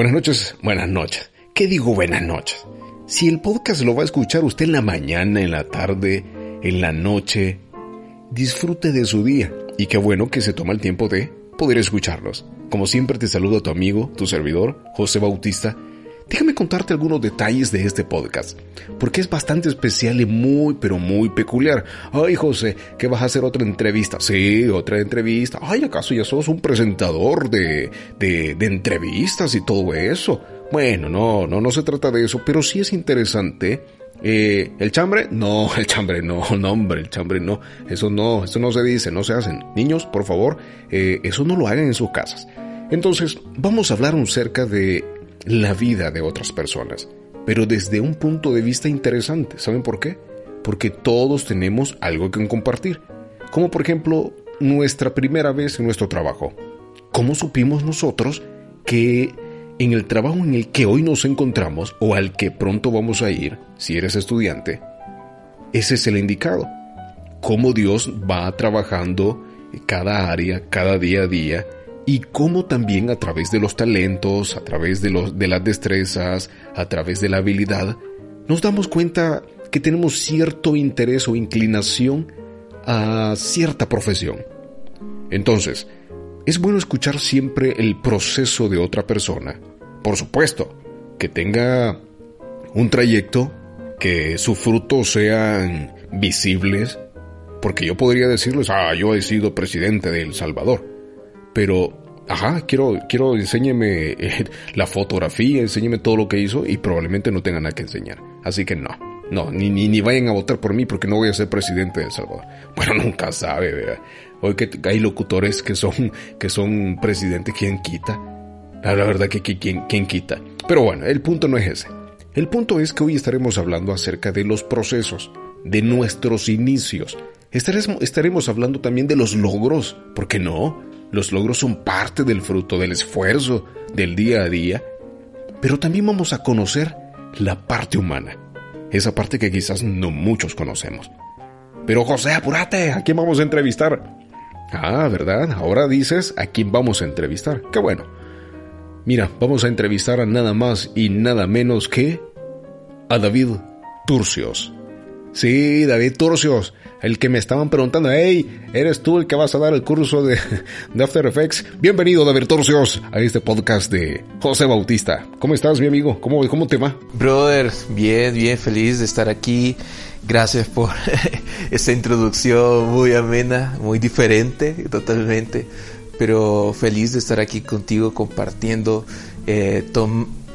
Buenas noches, buenas noches. ¿Qué digo buenas noches? Si el podcast lo va a escuchar usted en la mañana, en la tarde, en la noche, disfrute de su día y qué bueno que se toma el tiempo de poder escucharlos. Como siempre te saludo a tu amigo, tu servidor, José Bautista. Déjame contarte algunos detalles de este podcast, porque es bastante especial y muy, pero muy peculiar. Ay, José, ¿qué vas a hacer otra entrevista? Sí, otra entrevista. Ay, ¿acaso ya sos un presentador de, de, de entrevistas y todo eso? Bueno, no, no, no se trata de eso, pero sí es interesante eh, ¿El chambre? No, el chambre no, no, hombre, el chambre no. Eso no, eso no se dice, no se hacen. Niños, por favor, eh, eso no lo hagan en sus casas. Entonces, vamos a hablar acerca de la vida de otras personas, pero desde un punto de vista interesante. ¿Saben por qué? Porque todos tenemos algo que compartir. Como por ejemplo, nuestra primera vez en nuestro trabajo. ¿Cómo supimos nosotros que en el trabajo en el que hoy nos encontramos o al que pronto vamos a ir, si eres estudiante, ese es el indicado. Cómo Dios va trabajando cada área, cada día a día, y cómo también a través de los talentos, a través de, los, de las destrezas, a través de la habilidad, nos damos cuenta que tenemos cierto interés o inclinación a cierta profesión. Entonces, es bueno escuchar siempre el proceso de otra persona. Por supuesto, que tenga un trayecto, que sus frutos sean visibles, porque yo podría decirles, ah, yo he sido presidente de El Salvador, pero ajá, quiero, quiero, enséñeme eh, la fotografía, enséñeme todo lo que hizo y probablemente no tenga nada que enseñar. Así que no, no, ni, ni, ni vayan a votar por mí porque no voy a ser presidente de El Salvador. Bueno, nunca sabe, ¿verdad? Hoy que hay locutores que son, que son presidentes, ¿quién quita? La verdad que ¿quién, quién quita. Pero bueno, el punto no es ese. El punto es que hoy estaremos hablando acerca de los procesos, de nuestros inicios. Estaremos, estaremos hablando también de los logros, ¿por qué no? Los logros son parte del fruto del esfuerzo del día a día, pero también vamos a conocer la parte humana, esa parte que quizás no muchos conocemos. Pero José, apúrate, ¿a quién vamos a entrevistar? Ah, ¿verdad? Ahora dices a quién vamos a entrevistar. Qué bueno. Mira, vamos a entrevistar a nada más y nada menos que a David Turcios. Sí, David Turcios, el que me estaban preguntando, hey, ¿eres tú el que vas a dar el curso de, de After Effects? Bienvenido, David Turcios, a este podcast de José Bautista. ¿Cómo estás, mi amigo? ¿Cómo, cómo te va? Brother, bien, bien, feliz de estar aquí. Gracias por esta introducción muy amena, muy diferente, totalmente. Pero feliz de estar aquí contigo compartiendo, eh,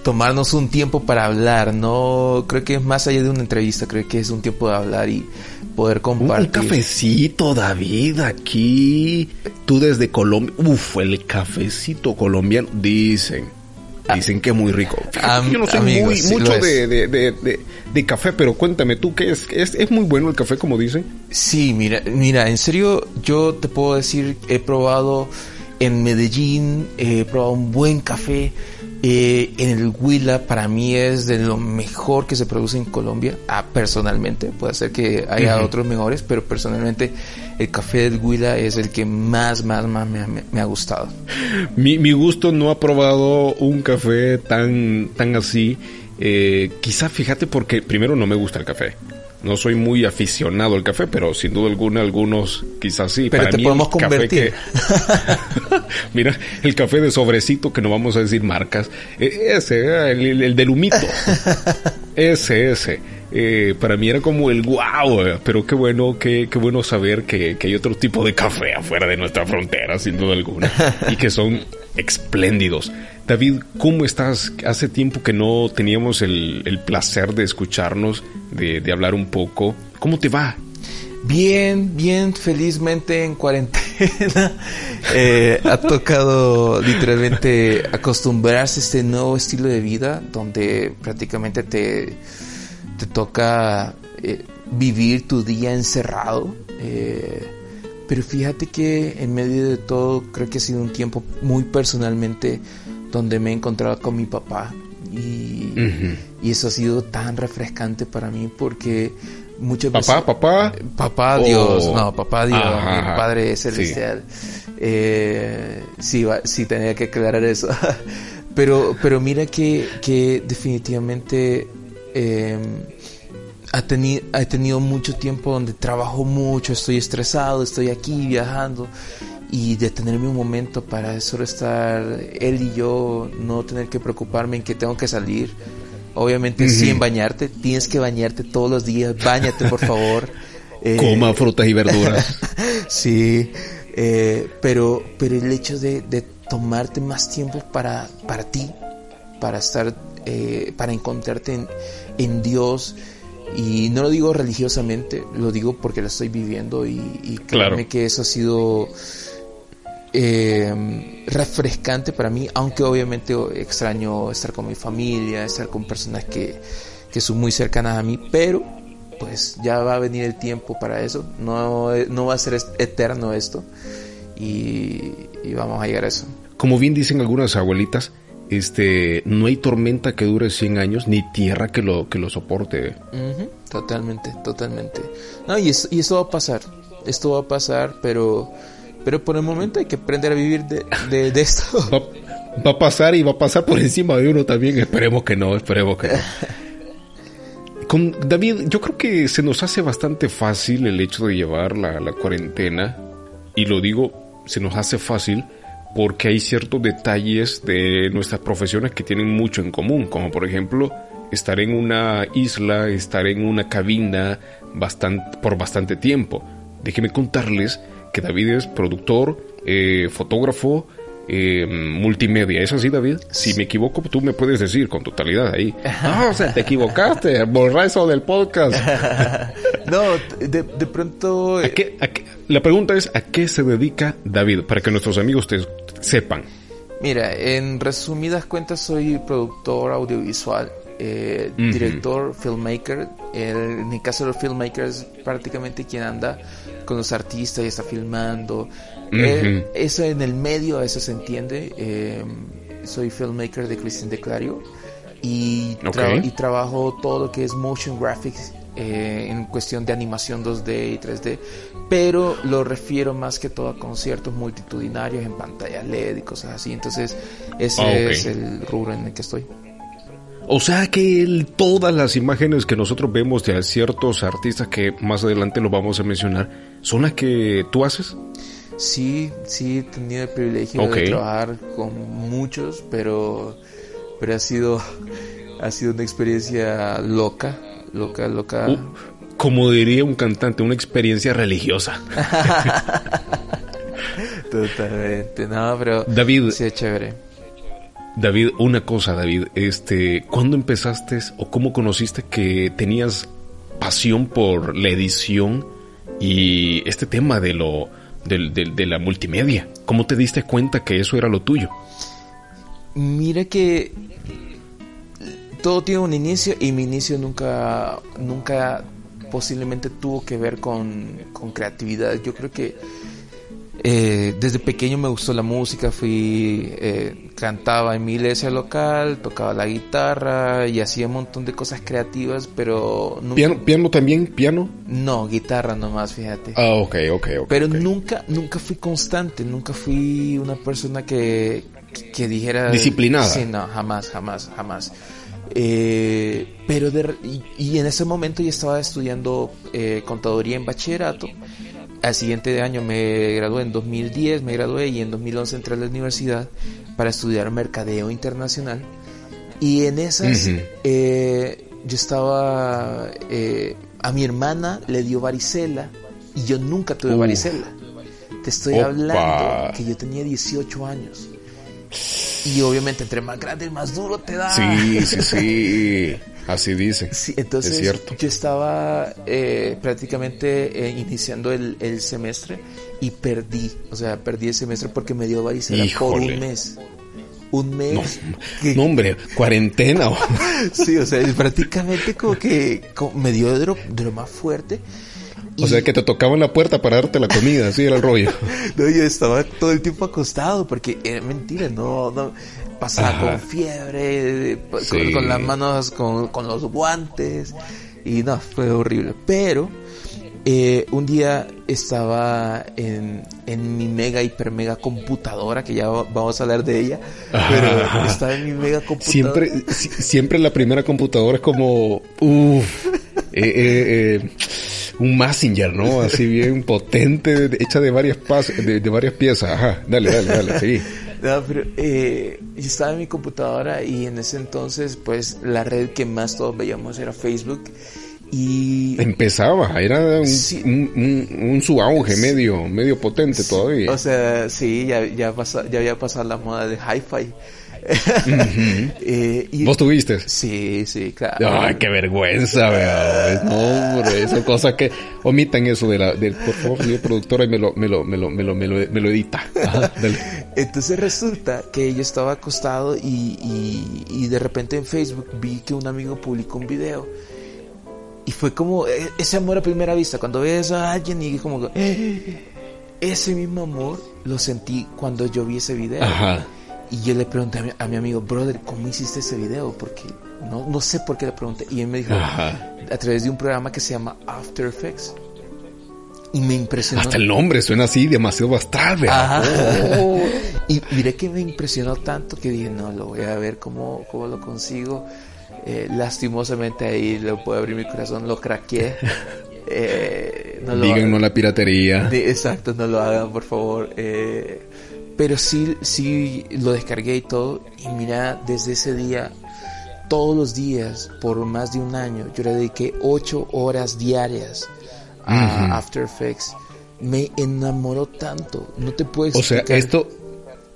tomarnos un tiempo para hablar, no creo que es más allá de una entrevista, creo que es un tiempo de hablar y poder compartir. Un cafecito, David, aquí. Tú desde Colombia. Uf, el cafecito colombiano, dicen. Dicen que muy rico. Yo no sé muy, mucho de, de, de, de, café, pero cuéntame tú, ¿qué es, es? ¿Es muy bueno el café, como dicen? Sí, mira, mira, en serio, yo te puedo decir, he probado en Medellín, he probado un buen café eh, en el Huila para mí es de lo mejor que se produce en Colombia, ah, personalmente, puede ser que haya otros mejores, pero personalmente el café del Huila es el que más, más, más me, ha gustado. Mi, mi, gusto no ha probado un café tan, tan así, eh, quizá fíjate porque primero no me gusta el café. No soy muy aficionado al café, pero sin duda alguna algunos quizás sí. Pero te podemos convertir. mira, el café de sobrecito, que no vamos a decir marcas, e, ese, el, el del humito. ese, ese. Eh, para mí era como el wow, pero qué bueno, qué, qué bueno saber que, que, hay otro tipo de café afuera de nuestra frontera, sin duda alguna, y que son espléndidos. David, ¿cómo estás? Hace tiempo que no teníamos el, el placer de escucharnos, de, de, hablar un poco. ¿Cómo te va? Bien, bien, felizmente en cuarentena. Eh, ha tocado literalmente acostumbrarse a este nuevo estilo de vida donde prácticamente te, te toca eh, vivir tu día encerrado. Eh, pero fíjate que en medio de todo creo que ha sido un tiempo muy personalmente donde me he encontrado con mi papá y, y eso ha sido tan refrescante para mí porque muchas papá, veces... Papá, papá. Dios, no, papá Dios, mi Padre Celestial. Eh, sí. sí, tenía que aclarar eso. pero, pero mira que, que definitivamente eh, ha, tenido, ha tenido mucho tiempo donde trabajo mucho, estoy estresado, estoy aquí viajando y detenerme un momento para solo estar él y yo, no tener que preocuparme en que tengo que salir. Obviamente sin bañarte, tienes que bañarte todos los días, bañate por favor. Eh, Coma frutas y verduras. sí, eh, pero, pero el hecho de, de, tomarte más tiempo para, para ti, para estar, eh, para encontrarte en, en Dios, y no lo digo religiosamente, lo digo porque lo estoy viviendo y, y créeme que eso ha sido eh, refrescante para mí, aunque obviamente extraño estar con mi familia, estar con personas que, que son muy cercanas a mí, pero pues ya va a venir el tiempo para eso, no, no va a ser eterno esto y, y vamos a llegar a eso. Como bien dicen algunas abuelitas, este, no hay tormenta que dure 100 años ni tierra que lo, que lo soporte. Totalmente, totalmente. No, y, y esto va a pasar, esto va a pasar, pero, pero por el momento hay que aprender a vivir de, de, esto. Va, va, a pasar y va a pasar por encima de uno también, esperemos que no, esperemos que no. Con David, yo creo que se nos hace bastante fácil el hecho de llevar la, la cuarentena, y lo digo, se nos hace fácil porque hay ciertos detalles de nuestras profesiones que tienen mucho en común, como por ejemplo estar en una isla, estar en una cabina bastante, por bastante tiempo. Déjenme contarles que David es productor, eh, fotógrafo, eh, multimedia. ¿Es así, David? Si me equivoco, tú me puedes decir con totalidad ahí. Ah, o sea, te equivocaste, borra eso del podcast. no, de, de pronto... ¿A qué, a qué? La pregunta es, ¿a qué se dedica David? Para que nuestros amigos te sepan. Mira, en resumidas cuentas soy productor audiovisual, eh, uh -huh. director, filmmaker. El, en el caso de los filmmakers, prácticamente quien anda con los artistas y está filmando. Uh -huh. eh, eso en el medio, eso se entiende. Eh, soy filmmaker de Cristian Declario y, tra okay. y trabajo todo lo que es motion graphics eh, en cuestión de animación 2D y 3D, pero lo refiero más que todo a conciertos multitudinarios en pantalla LED y cosas así. Entonces, ese okay. es el rubro en el que estoy. O sea que el, todas las imágenes que nosotros vemos de ciertos artistas que más adelante lo vamos a mencionar, ¿son las que tú haces? Sí, sí, he tenido el privilegio okay. de trabajar con muchos, pero, pero ha sido, ha sido una experiencia loca, loca, loca. Uh, como diría un cantante, una experiencia religiosa. Totalmente, no, pero David, sí es chévere. David, una cosa, David, este, ¿cuándo empezaste o cómo conociste que tenías pasión por la edición y este tema de lo de, de, de, la multimedia? ¿Cómo te diste cuenta que eso era lo tuyo? Mira que todo tiene un inicio y mi inicio nunca, nunca posiblemente tuvo que ver con, con creatividad. Yo creo que eh, desde pequeño me gustó la música, fui, eh, cantaba en mi iglesia local, tocaba la guitarra y hacía un montón de cosas creativas, pero... Nunca... ¿Piano, ¿Piano también? ¿Piano? No, guitarra nomás, fíjate. Ah, ok, ok, ok. Pero okay. nunca, nunca fui constante, nunca fui una persona que, que dijera... Disciplinada. Sí, no, jamás, jamás, jamás. Eh, pero de, y, y, en ese momento ya estaba estudiando eh, contaduría en bachillerato al siguiente año me gradué en 2010, me gradué y en 2011 entré a la universidad para estudiar mercadeo internacional. Y en esas uh -huh. eh, yo estaba, eh, a mi hermana le dio varicela y yo nunca tuve uh. varicela. Te estoy Opa. hablando que yo tenía 18 años. Y obviamente entre más grande, más duro te da. Sí, sí, sí. Así dice. Sí, entonces es cierto. yo estaba eh, prácticamente eh, iniciando el, el, semestre y perdí, o sea, perdí el semestre porque me dio varicela por un mes. Un mes. No, no hombre, cuarentena. sí, o sea, prácticamente como que me dio de lo, de lo más fuerte. O sea, que te tocaban la puerta para darte la comida, así era el rollo. no, yo estaba todo el tiempo acostado porque era mentira, no, no pasaba con fiebre, con, con, las manos, con, con, los guantes, y no, fue horrible. Pero eh, un día estaba en, en, mi mega, hiper mega computadora, que ya vamos a hablar de ella, pero estaba en mi mega computadora. Siempre, siempre la primera computadora es como, uff, eh, eh, eh un Messenger, ¿no? Así bien potente, hecha de varias, de, de, varias piezas. Ajá, dale, dale, dale, sí. No, pero eh, yo estaba en mi computadora y en ese entonces, pues, la red que más todos veíamos era Facebook. Y... Empezaba, era un, sí. un, un, un su auge medio, medio potente sí, todavía. O sea, sí, ya, ya, pasa, ya había pasado la moda de hi-fi. Uh -huh. eh, y, ¿Vos tuviste? Sí, sí, claro. Ay, qué vergüenza, vea. No, hombre, esa cosa que omitan eso de la, del, por favor, señor productora, y me lo, me lo, me lo, me lo, me lo, me lo edita. Ajá, Entonces resulta que yo estaba acostado y, y, y de repente en Facebook vi que un amigo publicó un video. Y fue como ese amor a primera vista, cuando ves a alguien y como eh, ese mismo amor lo sentí cuando yo vi ese video. Ajá. Y yo le pregunté a mi, a mi, amigo, brother, ¿cómo hiciste ese video? Porque no, no sé por qué le pregunté. Y él me dijo, Ajá. a través de un programa que se llama After Effects. Y me impresionó. Hasta el nombre suena así, demasiado ¿verdad? Oh. y miré que me impresionó tanto que dije, no, lo voy a ver cómo, cómo lo consigo. Eh, lastimosamente ahí le puedo abrir mi corazón, lo craqueé. Eh, no Digan no la piratería. De, exacto, no lo hagan, por favor. Eh, pero sí, sí lo descargué y todo. Y mira, desde ese día, todos los días, por más de un año, yo le dediqué ocho horas diarias a uh -huh. After Effects. Me enamoró tanto. No te explicar. O sea, esto,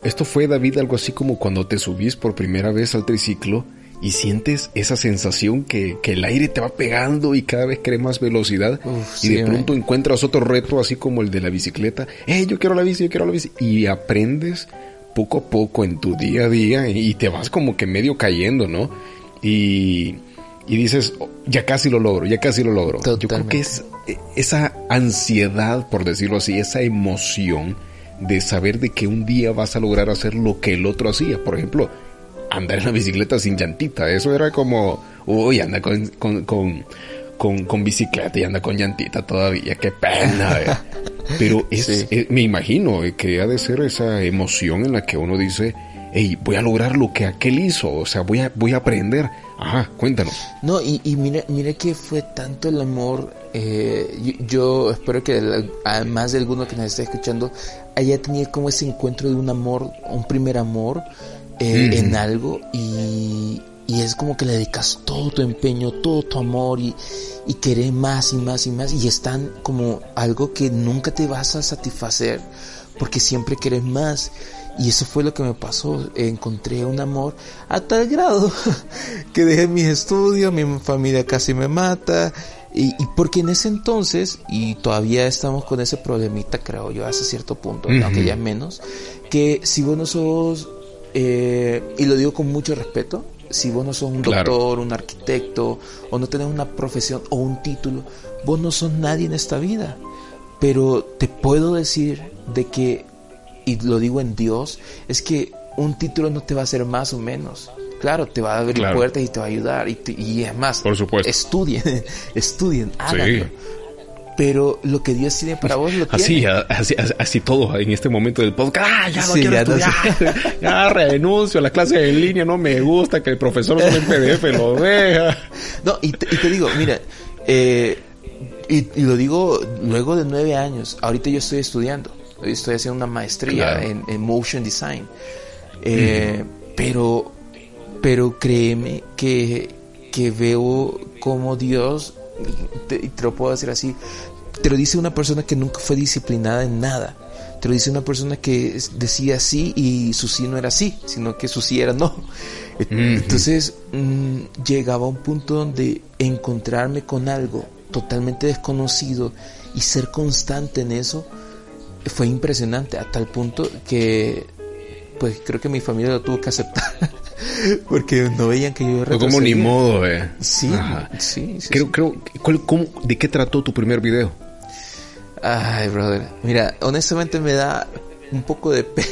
esto fue, David, algo así como cuando te subís por primera vez al triciclo y sientes esa sensación que, que, el aire te va pegando y cada vez cree más velocidad Uf, y sí, de pronto man. encuentras otro reto así como el de la bicicleta. ¡Eh, yo quiero la bici, yo quiero la bici! Y aprendes poco a poco en tu día a día y te vas como que medio cayendo, ¿no? Y, y dices, oh, ya casi lo logro, ya casi lo logro. Totalmente. Yo creo que es esa ansiedad, por decirlo así, esa emoción de saber de que un día vas a lograr hacer lo que el otro hacía. Por ejemplo, andar en la bicicleta sin llantita. Eso era como, uy, anda con, con, con, con, con bicicleta y anda con llantita todavía. Qué pena. Eh. Pero es, sí. es, me imagino que ha de ser esa emoción en la que uno dice, hey, voy a lograr lo que aquel hizo. O sea, voy a, voy a aprender. Ajá, cuéntanos. No, y, y mira, mira que fue tanto el amor. Eh, yo, yo, espero que además de alguno que nos esté escuchando haya tenido como ese encuentro de un amor, un primer amor eh, mm. en algo y, y, es como que le dedicas todo tu empeño, todo tu amor y, y querer más y más y más y es tan como algo que nunca te vas a satisfacer porque siempre quieres más y eso fue lo que me pasó. Encontré un amor a tal grado que dejé mis estudios, mi familia casi me mata. Y, y, porque en ese entonces, y todavía estamos con ese problemita, creo yo, hasta cierto punto, uh -huh. aunque ya menos, que si vos no sos, eh, y lo digo con mucho respeto, si vos no sos un doctor, un arquitecto, o no tenés una profesión o un título, vos no sos nadie en esta vida. Pero te puedo decir de que y lo digo en Dios, es que un título no te va a hacer más o menos. Claro, te va a abrir claro. puertas y te va a ayudar. Y, te, y es más, Por supuesto. estudien, estudien, háganlo. Sí. Pero lo que Dios tiene para vos lo así, tiene. Así, así, así todo en este momento del podcast. ¡Ah, ya no sí, quiero ya estudiar! No ya renuncio a la clase en línea, no me gusta que el profesor solo en PDF lo deja. No, y te, y te digo, mira, eh, y, y, lo digo luego de nueve años. Ahorita yo estoy estudiando estoy haciendo una maestría claro. en, en, motion design. Eh, mm. Pero, pero créeme que, que veo como Dios, te, te, lo puedo decir así, te lo dice una persona que nunca fue disciplinada en nada. te lo dice una persona que decía sí y su sí no era sí, sino que su sí era no. Entonces mm, llegaba a un punto donde encontrarme con algo totalmente desconocido y ser constante en eso fue impresionante a tal punto que pues creo que mi familia lo tuvo que aceptar. Porque no veían que yo no como ni modo eh. Sí sí, sí creo creo ¿cuál, cómo, de qué trató tu primer video ay brother mira honestamente me da un poco de pena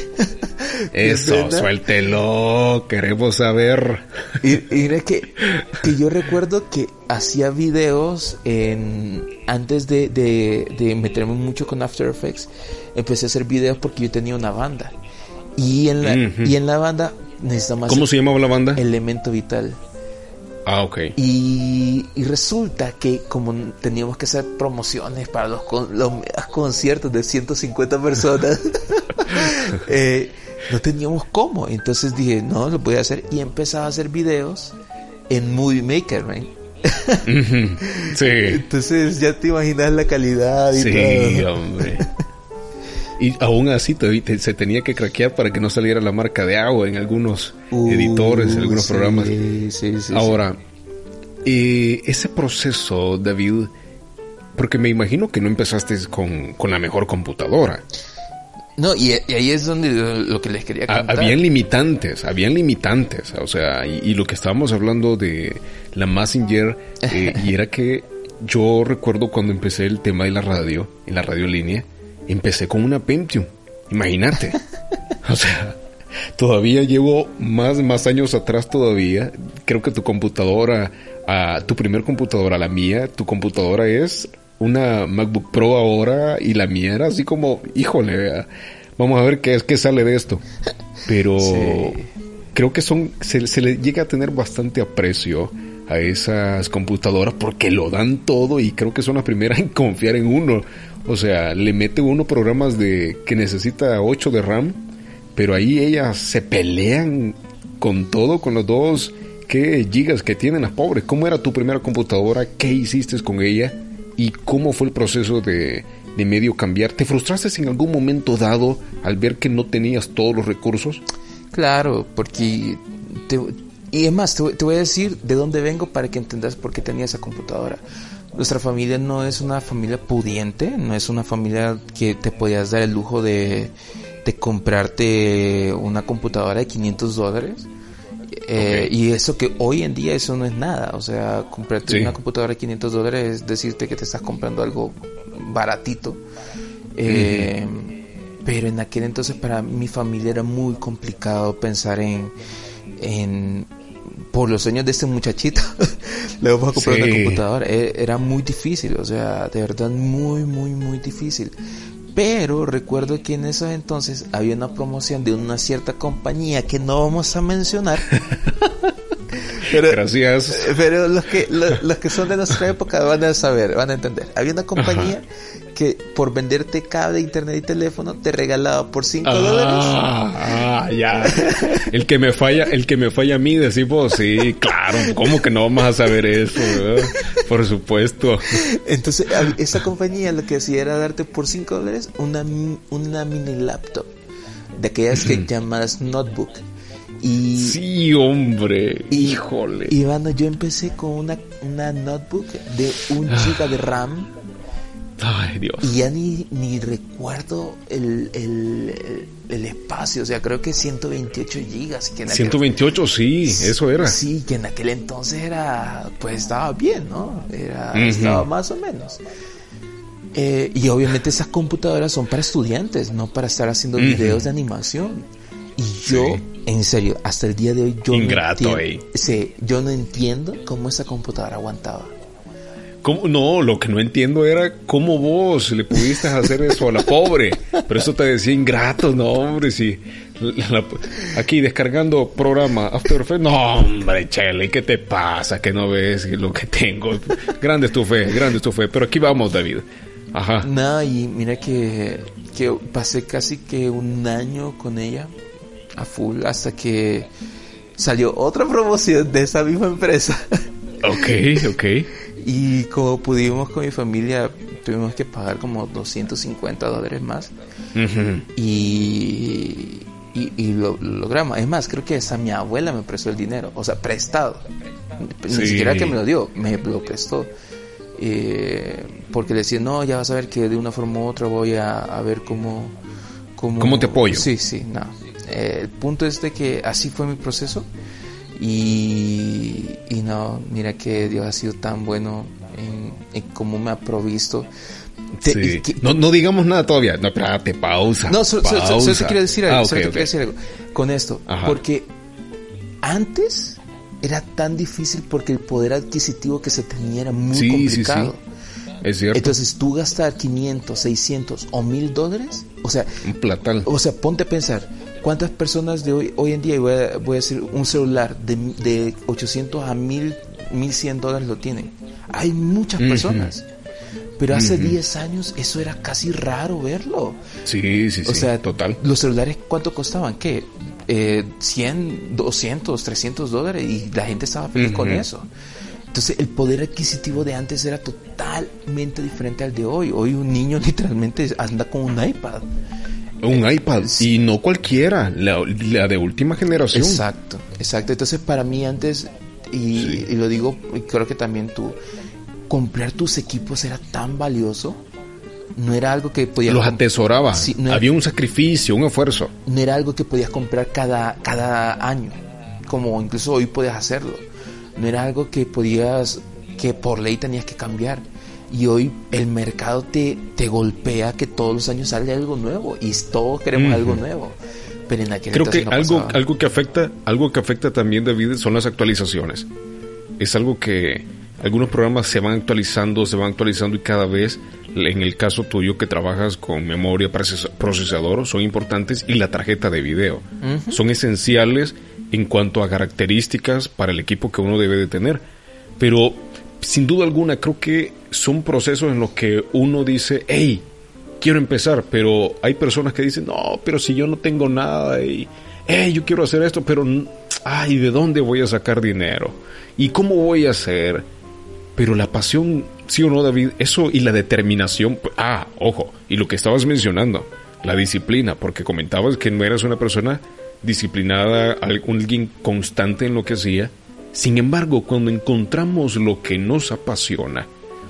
eso, suéltelo, queremos saber. Y, mira que, que yo recuerdo que hacía videos en, antes de, de, meterme mucho con After Effects, empecé a hacer videos porque yo tenía una banda. Y en la, y en la banda necesitaba ¿Cómo se llamaba la banda? Elemento Vital. Ah, ok. Y, y, resulta que como teníamos que hacer promociones para los, los conciertos de 150 personas, eh, no teníamos cómo. Entonces dije, no, lo voy a hacer. Y empezaba a hacer videos en Movie Maker, sí. Entonces ya te imaginas la calidad y sí, hombre. Y aún así se tenía que craquear para que no saliera la marca de agua en algunos uh, editores, en algunos programas. Ahora, eh, ese proceso, David, porque me imagino que no empezaste con, con la mejor computadora. No, y, ahí es donde lo, que les quería contar. Habían limitantes, habían limitantes. O sea, y, lo que estábamos hablando de la Messenger, eh, y era que yo recuerdo cuando empecé el tema de la radio, en la radio línea, empecé con una Pentium. Imagínate. o sea, todavía llevo más, más años atrás todavía. Creo que tu computadora, a tu primer computadora, la mía, tu computadora es una MacBook Pro ahora y la mía era así como, híjole, vamos a ver qué es que sale de esto. Pero creo que son se, se, le llega a tener bastante aprecio a esas computadoras porque lo dan todo y creo que son las primeras en confiar en uno. O sea, le mete uno programas de que necesita 8 de RAM, pero ahí ellas se pelean con todo, con los dos ¿qué gigas que tienen las pobres. ¿Cómo era tu primera computadora? ¿Qué hiciste con ella? y cómo fue el proceso de, medio cambiar. ¿Te frustraste en algún momento dado al ver que no tenías todos los recursos? Claro, porque... y es más, te, voy a decir de dónde vengo para que entendas por qué tenía esa computadora. Nuestra familia no es una familia pudiente, no es una familia que te podías dar el lujo de, de comprarte una computadora de 500 dólares eh, y eso que hoy en día eso no es nada. O sea, comprarte una computadora de 500 dólares es decirte que te estás comprando algo baratito. Eh, pero en aquel entonces para mi familia era muy complicado pensar en, en por los sueños de este muchachito, le vamos a comprar una computadora. E, era muy difícil, o sea, de verdad muy, muy, muy difícil. Pero recuerdo que en esos entonces había una promoción de una cierta compañía que no vamos a mencionar. pero, Gracias. Pero los que, los, que son de nuestra época van a saber, van a entender. Había una compañía que por venderte cable, internet y teléfono te regalaba por 5 dólares. Ah, ya. El que me falla, el que me falla a mí, decimos, sí, claro, ¿cómo que no vamos a saber eso? Por supuesto. Entonces, esa compañía lo que hacía era darte por 5 dólares una, una mini laptop de aquellas que llamadas notebook. Y, sí, hombre. Híjole. Y bueno, yo empecé con una, una notebook de un ah. giga de RAM Ay, Dios. Y ya ni, ni recuerdo el, el, espacio, o sea, creo que 128 gigas. Que 128, sí, eso era. Sí, que en aquel entonces era, pues estaba bien, ¿no? Era, Estaba más o menos. Eh, y obviamente esas computadoras son para estudiantes, no para estar haciendo videos de animación. Y yo, en serio, hasta el día de hoy, yo Ingrato, no sí, yo no entiendo cómo esa computadora aguantaba. No, lo que no entiendo era cómo vos le pudiste hacer eso a la pobre. Pero eso te decía ingrato, no, hombre, sí. aquí descargando programa After Effects. No, hombre, Chele, ¿qué te pasa? Que no ves lo que tengo. Grande es tu fe, grande es tu fe. Pero aquí vamos, David. Ajá. No, y mira que, que pasé casi que un año con ella a full hasta que salió otra promoción de esa misma empresa. Ok, ok. Y como pudimos con mi familia, tuvimos que pagar como 250 dólares más. Y, y, lo, logramos. Es más, creo que esa mi abuela me prestó el dinero, o sea, prestado. Ni siquiera que me lo dio, me lo prestó. Eh, porque le decía, no, ya vas a ver que de una forma u otra voy a, a ver cómo, cómo... ¿Cómo te apoyo? Sí, sí, no. Eh, el punto es de que así fue mi proceso y, y no, mira que Dios ha sido tan bueno en, en cómo me ha provisto. no, no digamos nada todavía. No, espérate, pausa. No, solo, te quiero decir algo. Ah, decir algo con esto. Porque antes era tan difícil porque el poder adquisitivo que se tenía era muy complicado. Es cierto. Entonces tú gastar 500, 600 o 1000 dólares, o sea, un platal. O sea, ponte a pensar, ¿cuántas personas de hoy, hoy en día, voy a, voy a decir, un celular de, de 800 a 1000, 1100 dólares lo tienen? Hay muchas personas. Pero hace 10 años eso era casi raro verlo. Sí, sí, sí. O sea, total. Los celulares, ¿cuánto costaban? ¿Qué? Eh, 100, 200, 300 dólares y la gente estaba feliz con eso. Entonces el poder adquisitivo de antes era totalmente diferente al de hoy. Hoy un niño literalmente anda con un iPad. Un iPad y no cualquiera, la, de última generación. Exacto, exacto. Entonces para mí antes, y, y lo digo, creo que también tú, comprar tus equipos era tan valioso. No era algo que podías... Los atesoraba. Había un sacrificio, un esfuerzo. No era algo que podías comprar cada, cada año, como incluso hoy puedes hacerlo. No era algo que podías, que por ley tenías que cambiar. Y hoy el mercado te, te golpea que todos los años sale algo nuevo y todos queremos algo nuevo. Pero en aquel Creo que algo, algo que afecta, algo que afecta también David son las actualizaciones. Es algo que algunos programas se van actualizando, se van actualizando y cada vez, en el caso tuyo que trabajas con memoria procesador, son importantes y la tarjeta de video. Son esenciales en cuanto a características para el equipo que uno debe de tener. Pero sin duda alguna creo que son procesos en los que uno dice, hey, quiero empezar, pero hay personas que dicen, no, pero si yo no tengo nada y, hey, yo quiero hacer esto, pero, ay, ¿de dónde voy a sacar dinero? ¿Y cómo voy a hacer? Pero la pasión, sí o no, David, eso y la determinación, ah, ojo, y lo que estabas mencionando, la disciplina, porque comentabas que no eras una persona disciplinada, alguien constante en lo que hacía. Sin embargo, cuando encontramos lo que nos apasiona,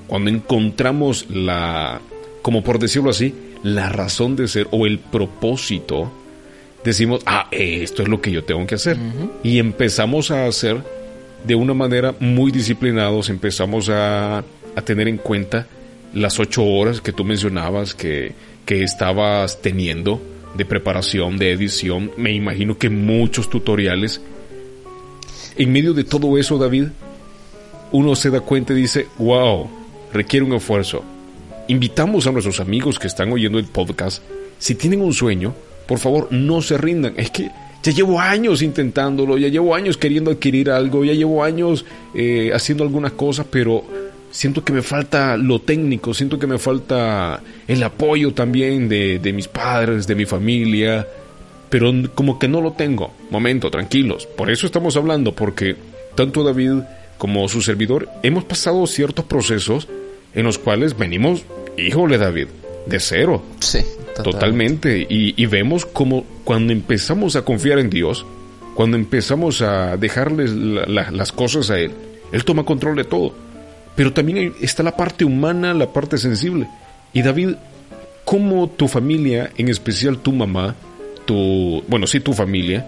cuando encontramos la, como por decirlo así, la razón de ser o el propósito, decimos, ah, esto es lo que yo tengo que hacer. Y empezamos a hacer de una manera muy disciplinados, empezamos a, a tener en cuenta las ocho horas que tú mencionabas que, que estabas teniendo de preparación, de edición, me imagino que muchos tutoriales. En medio de todo eso, David, uno se da cuenta y dice, wow, requiere un esfuerzo. Invitamos a nuestros amigos que están oyendo el podcast, si tienen un sueño, por favor, no se rindan. Es que ya llevo años intentándolo, ya llevo años queriendo adquirir algo, ya llevo años eh, haciendo algunas cosas, pero siento que me falta lo técnico, siento que me falta el apoyo también de, de mis padres, de mi familia, pero como que no lo tengo. Momento, tranquilos. Por eso estamos hablando, porque tanto David como su servidor hemos pasado ciertos procesos en los cuales venimos, híjole David, de cero. Sí. Totalmente. Y, vemos como cuando empezamos a confiar en Dios, cuando empezamos a dejarles las cosas a Él, Él toma control de todo. Pero también está la parte humana, la parte sensible. Y David, ¿cómo tu familia, en especial tu mamá, tu, bueno, sí, tu familia,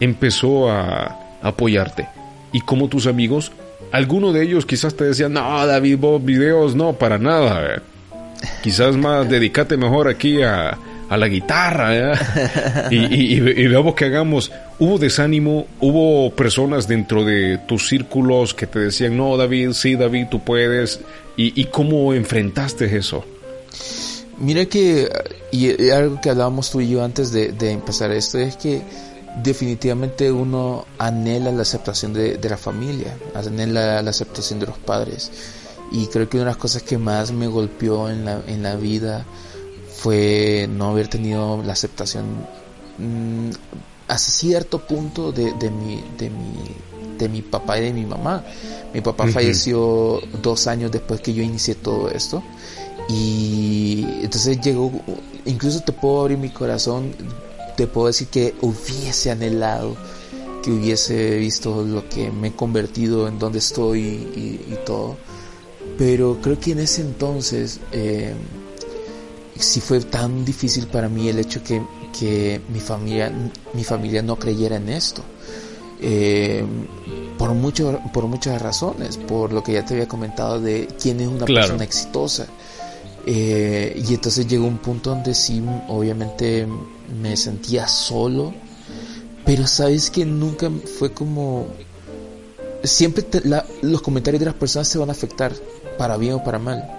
empezó a apoyarte? Y cómo tus amigos, alguno de ellos quizás te decían, no, David, vos videos, no, para nada. Quizás más dedícate mejor aquí a, a la guitarra y, y, veamos que hagamos. ¿Hubo desánimo? ¿Hubo personas dentro de tus círculos que te decían, no, David, sí, David, tú puedes? ¿Y, cómo enfrentaste eso? Mira que, y algo que hablábamos tú y yo antes de, empezar esto, es que definitivamente uno anhela la aceptación de, de la familia, anhela la aceptación de los padres. Y creo que una de las cosas que más me golpeó en la, en la vida fue no haber tenido la aceptación mm, hasta cierto punto de, de, mi, de, mi, de mi papá y de mi mamá. Mi papá falleció dos años después que yo inicié todo esto Y entonces llegó, incluso te puedo abrir mi corazón, te puedo decir que hubiese anhelado, que hubiese visto lo que me he convertido, en donde estoy y, todo. Pero creo que en ese entonces eh, sí fue tan difícil para mí el hecho que, que mi, familia, mi familia no creyera en esto. Eh, por, mucho, por muchas razones, por lo que ya te había comentado de quién es una persona exitosa. Eh, y entonces llegó un punto donde sí, obviamente me sentía solo, pero sabes que nunca fue como... Siempre los comentarios de las personas se van a afectar, para bien o para mal.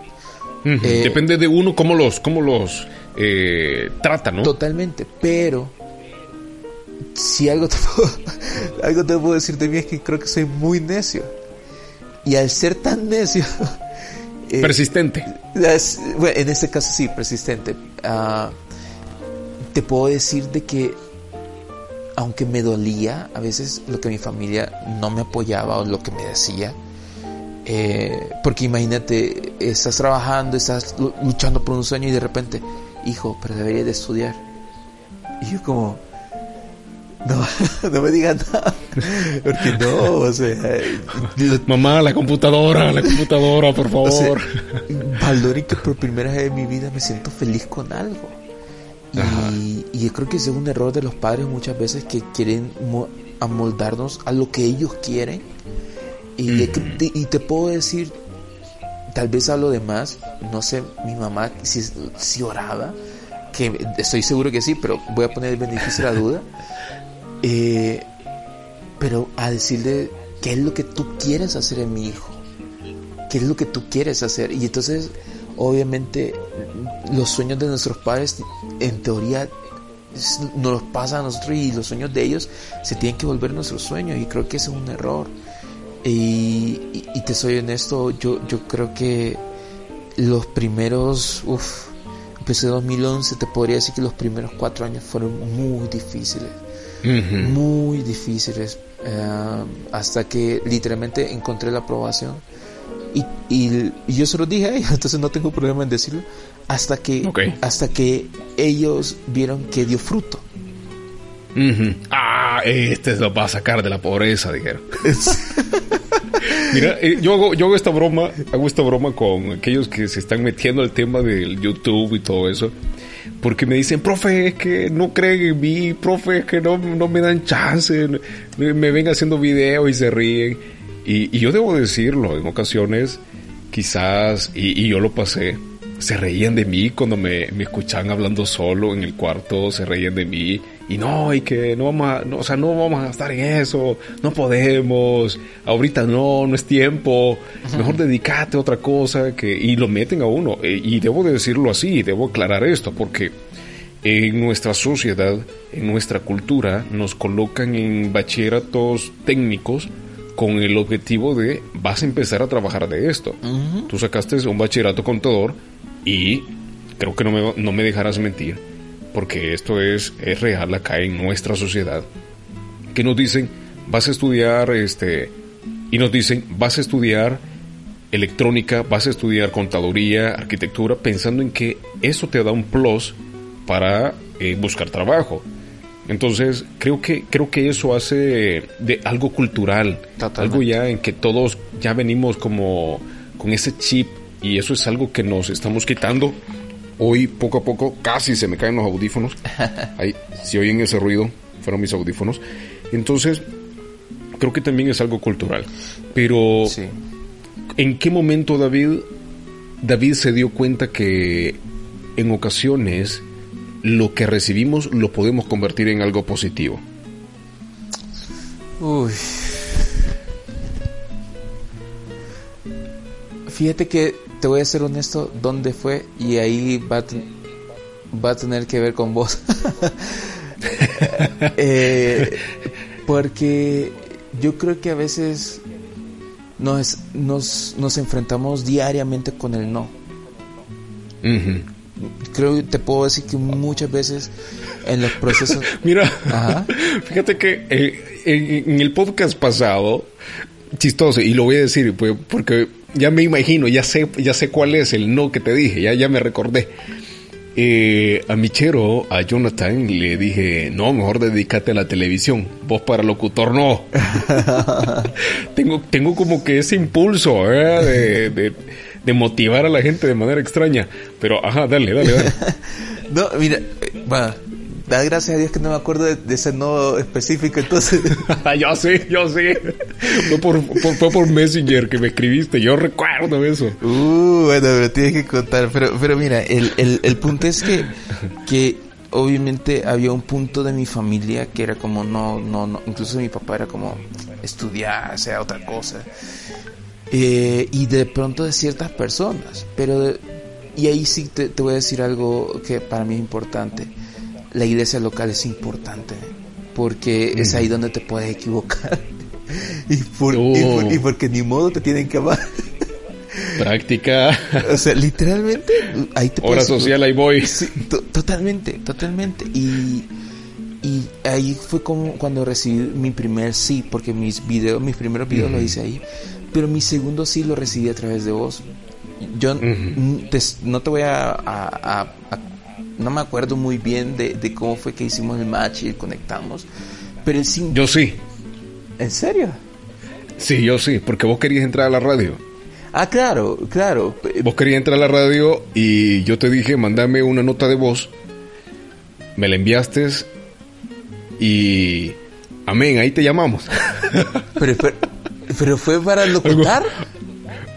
Eh, Depende de uno cómo los, cómo los eh, trata, ¿no? Totalmente, pero si algo te, puedo, algo te puedo decir de mí es que creo que soy muy necio. Y al ser tan necio... Eh, persistente. bueno, en este caso sí, persistente. Ah, te puedo decir de que aunque me dolía a veces lo que mi familia no me apoyaba o lo que me decía, eh, porque imagínate, estás trabajando, estás luchando por un sueño y de repente, hijo, pero deberías de estudiar. Y yo como, no, no me digas nada. Porque no, o sea. Mamá, la computadora, la computadora, por favor. O que por primera vez en mi vida me siento feliz con algo. Y, y, yo creo que ese es un error de los padres muchas veces que quieren amoldarnos a lo que ellos quieren. Y, y te puedo decir, tal vez hablo de más, no sé, mi mamá si, si oraba, que estoy seguro que sí, pero voy a poner el beneficio de la duda. Eh, pero a decirle qué es lo que tú quieres hacer en mi hijo, qué es lo que tú quieres hacer. Y entonces, obviamente, los sueños de nuestros padres, en teoría, nos los pasa a nosotros y los sueños de ellos se tienen que volver nuestros sueños. Y creo que ese es un error. Y, te soy honesto, yo, yo creo que los primeros, uff, empecé 2011, te podría decir que los primeros cuatro años fueron muy difíciles muy difíciles eh, hasta que literalmente encontré la aprobación y, y, yo se lo dije a ellos, entonces no tengo problema en decirlo hasta que hasta que ellos vieron que dio fruto. Ah, este lo va a sacar de la pobreza, dijeron. Mira, eh, yo hago, yo hago esta broma, hago esta broma con aquellos que se están metiendo al tema del YouTube y todo eso porque me dicen, profe, es que no creen en mí, profe, es que no, no me dan chance, me, ven haciendo videos y se ríen. Y, y, yo debo decirlo, en ocasiones, quizás, y, y, yo lo pasé, se reían de mí cuando me, me escuchaban hablando solo en el cuarto, se reían de mí y no, y que no vamos a, no, o sea, no vamos a estar en eso, no podemos, ahorita no, no es tiempo, mejor dedícate a otra cosa, que, y lo meten a uno. Eh, y debo de decirlo así, debo aclarar esto, porque en nuestra sociedad, en nuestra cultura, nos colocan en bachilleratos técnicos con el objetivo de vas a empezar a trabajar de esto. Tú sacaste un bachillerato contador y creo que no me, no me dejarás mentir porque esto es, es real acá en nuestra sociedad, que nos dicen, vas a estudiar, este, y nos dicen, vas a estudiar electrónica, vas a estudiar contaduría, arquitectura, pensando en que eso te da un plus para eh, buscar trabajo. Entonces, creo que, creo que eso hace de algo cultural, algo ya en que todos ya venimos como con ese chip y eso es algo que nos estamos quitando Hoy poco a poco casi se me caen los audífonos. Ahí, si oyen ese ruido, fueron mis audífonos. Entonces, creo que también es algo cultural. Pero, ¿en qué momento David, David se dio cuenta que en ocasiones lo que recibimos lo podemos convertir en algo positivo? Uy. Fíjate que te voy a ser honesto, dónde fue y ahí va a, va a tener que ver con vos. Eh, porque yo creo que a veces nos, nos, nos enfrentamos diariamente con el no. Creo que te puedo decir que muchas veces en los procesos... Mira, fíjate que eh, en, en, el podcast pasado, chistoso, y lo voy a decir pues, porque ya me imagino, ya sé, ya sé cuál es el no que te dije, ya, ya me recordé. Eh, a Michero, a Jonathan, le dije, no, mejor dedícate a la televisión. Vos para locutor no. tengo, tengo como que ese impulso de, de, de, motivar a la gente de manera extraña. Pero, ajá, dale, dale, dale. no, mira, eh, va da gracias a Dios que no me acuerdo de, ese no específico, entonces. yo sí, yo sí. Fue por, fue por Messenger que me escribiste, yo recuerdo eso. Uh, bueno, pero tienes que contar. Pero, pero mira, el, el, el punto es que, que obviamente había un punto de mi familia que era como no, no, no, incluso mi papá era como estudiar, sea otra cosa. Eh, y de pronto de ciertas personas, pero y ahí sí te, te voy a decir algo que para mí es importante la iglesia local es importante porque es ahí donde te puedes equivocar y, por, y, oh. porque ni modo te tienen que amar. Práctica. O sea, literalmente ahí te Hora social, ahí voy. totalmente, totalmente. Y, y ahí fue como cuando recibí mi primer sí, porque mis videos, mis primeros videos lo hice ahí, pero mi segundo sí lo recibí a través de vos. Yo no te voy a, a no me acuerdo muy bien de, cómo fue que hicimos el match y conectamos. Pero el Yo sí. ¿En serio? Sí, yo sí, porque vos querías entrar a la radio. Ah, claro, claro. Vos querías entrar a la radio y yo te dije, mandame una nota de voz. Me la enviaste y... Amén, ahí te llamamos. pero, pero, fue para locutar.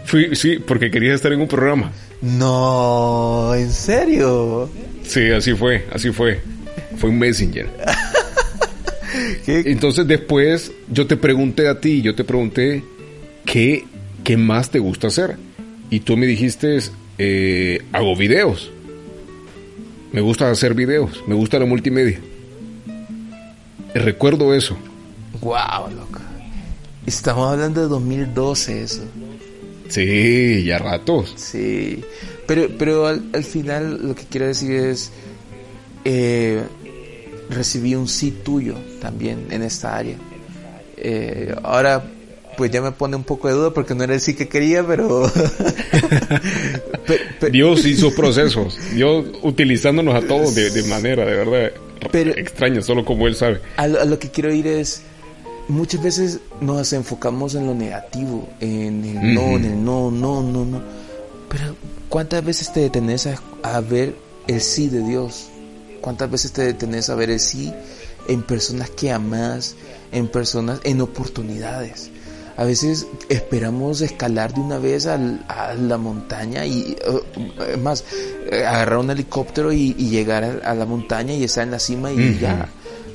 Fui, sí, porque querías estar en un programa. No, ¿en serio? Sí, así fue, así fue. Fue un messenger. Entonces después yo te pregunté a ti, yo te pregunté qué, qué más te gusta hacer. Y tú me dijiste, eh, hago videos. Me gusta hacer videos, me gusta la multimedia. Recuerdo eso. Wow, loco. Estamos hablando de 2012 eso. Sí, ya ratos. Sí. Pero, pero al, final lo que quiero decir es, eh, recibí un sí tuyo también en esta área. Eh, ahora pues ya me pone un poco de duda porque no era el sí que quería, pero... Dios hizo procesos, Dios utilizándonos a todos de, manera, de verdad, extraña, solo como Él sabe. A lo, que quiero ir es, muchas veces nos enfocamos en lo negativo, en el no, en el no, no, no, no. Pero ¿Cuántas veces te detenes a, ver el sí de Dios? ¿Cuántas veces te detenes a ver el sí en personas que amas, en personas, en oportunidades? A veces esperamos escalar de una vez a la montaña y, uh, más, eh, agarrar un helicóptero y, llegar a, la montaña y estar en la cima y ya.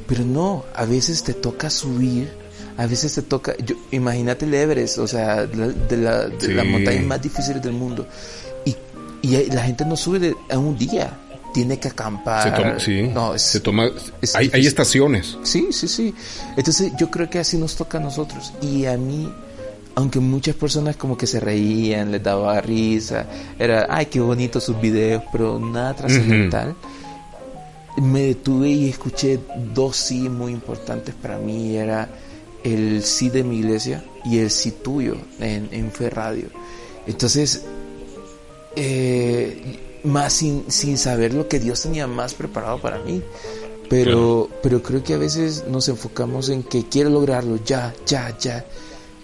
Pero no, a veces te toca subir, a veces te toca, imagínate el Everest, o sea, de la, de la montaña más difícil del mundo. Y la gente no sube de, a un día. Tiene que acampar. Se toma, sí, no, se toma, hay, hay, estaciones. Sí, sí, sí. Entonces yo creo que así nos toca a nosotros. Y a mí, aunque muchas personas como que se reían, les daba risa, era, ay, qué bonito sus videos, pero nada trascendental. Me detuve y escuché dos sí muy importantes para mí. Era el sí de mi iglesia y el sí tuyo en, en Fe Radio. Entonces eh, más sin, sin, saber lo que Dios tenía más preparado para mí. Pero, pero creo que a veces nos enfocamos en que quiero lograrlo ya, ya, ya.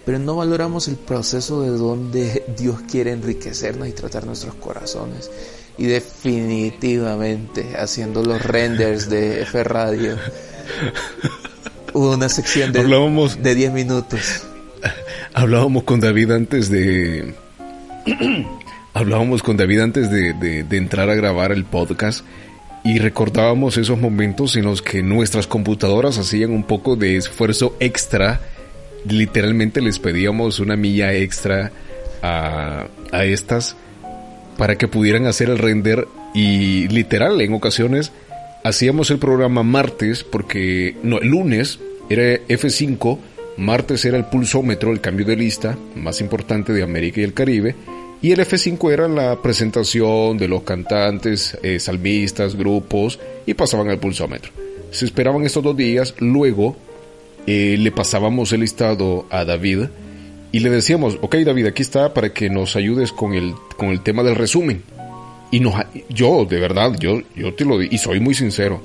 Pero no valoramos el proceso de donde Dios quiere enriquecernos y tratar nuestros corazones. Y definitivamente haciendo los renders de F Radio. Hubo una sección de, de 10 minutos. Hablábamos con David antes de Hablábamos con David antes de, entrar a grabar el podcast y recordábamos esos momentos en los que nuestras computadoras hacían un poco de esfuerzo extra. Literalmente les pedíamos una milla extra a, a estas para que pudieran hacer el render y literal en ocasiones hacíamos el programa martes porque no, el lunes era F5, martes era el pulsómetro, el cambio de lista más importante de América y el Caribe y el F5 era la presentación de los cantantes, eh, salmistas, grupos y pasaban al pulsómetro. Se esperaban estos dos días, luego eh, le pasábamos el listado a David y le decíamos, ok David, aquí está para que nos ayudes con el, con el tema del resumen. Y nos, yo, de verdad, yo, yo te lo digo, y soy muy sincero,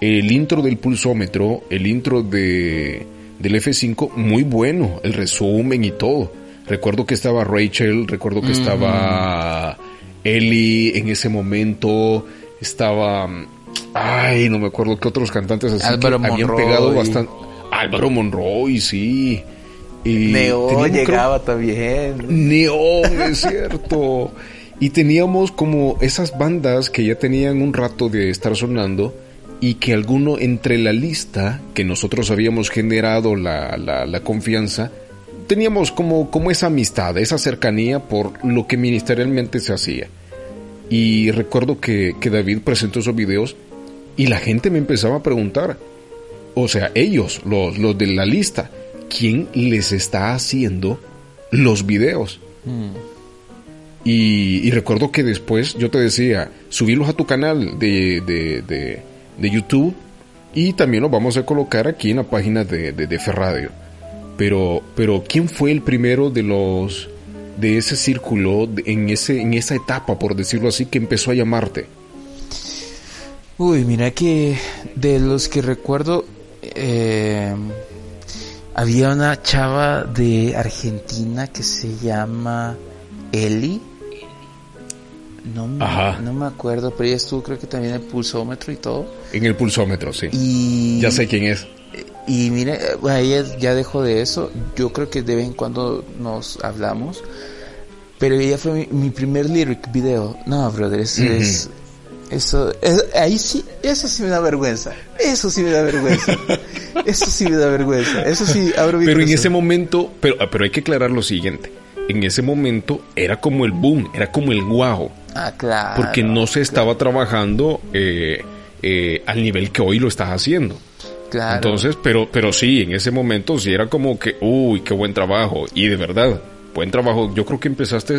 el intro del pulsómetro, el intro de, del F5, muy bueno, el resumen y todo. Recuerdo que estaba Rachel, recuerdo que estaba Ellie en ese momento, estaba, ay, no me acuerdo qué otros cantantes así Álvaro que habían Monroy. pegado bastante. Álvaro Monroy, sí. Y creo- llegaba también. Neón, es cierto. Y teníamos como esas bandas que ya tenían un rato de estar sonando y que alguno entre la lista que nosotros habíamos generado la, la, confianza, teníamos como, como esa amistad, esa cercanía por lo que ministerialmente se hacía. Y recuerdo que, que David presentó esos videos y la gente me empezaba a preguntar, o sea, ellos, los, los de la lista, ¿quién les está haciendo los videos? Y, recuerdo que después yo te decía, subirlos a tu canal de, de, de, YouTube y también los vamos a colocar aquí en la página de, de, Ferradio. Pero, pero ¿quién fue el primero de los de ese círculo en ese en esa etapa, por decirlo así, que empezó a llamarte? Uy, mira que de los que recuerdo, eh, había una chava de Argentina que se llama Eli. No, me- Ajá. no me acuerdo, pero ella estuvo creo que también en el pulsómetro y todo. En el pulsómetro, sí. Y, Ya sé quién es. Y mire, ella ya dejó de eso. Yo creo que de vez en cuando nos hablamos. Pero ella fue mi, mi primer lyric video. No, brother, eso es... Eso, es- ahí sí, eso sí me da vergüenza. Eso sí me da vergüenza. eso sí me da vergüenza. Eso sí, abro mi Pero en ese momento, pero, pero hay que aclarar lo siguiente. En ese momento era como el boom, era como el guau. Ah, claro. porque no se estaba trabajando eh, eh, al nivel que hoy lo estás haciendo. Claro. Entonces, pero, pero sí, en ese momento sí era como que, uy, qué buen trabajo. Y de verdad, buen trabajo. Yo creo que empezaste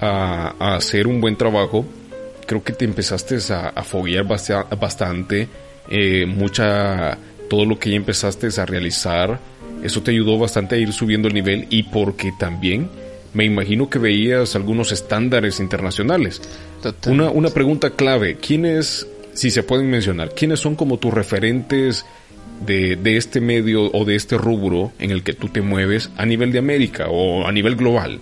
a, a hacer un buen trabajo. Creo que te empezaste a, a foguear basta- bastante. eh, mucha, todo lo que ya empezaste a realizar. Eso te ayudó bastante a ir subiendo el nivel y porque también me imagino que veías algunos estándares internacionales. Una, una pregunta clave, ¿quiénes, si se pueden mencionar, quiénes son como tus referentes de, de este medio o de este rubro en el que tú te mueves a nivel de América o a nivel global?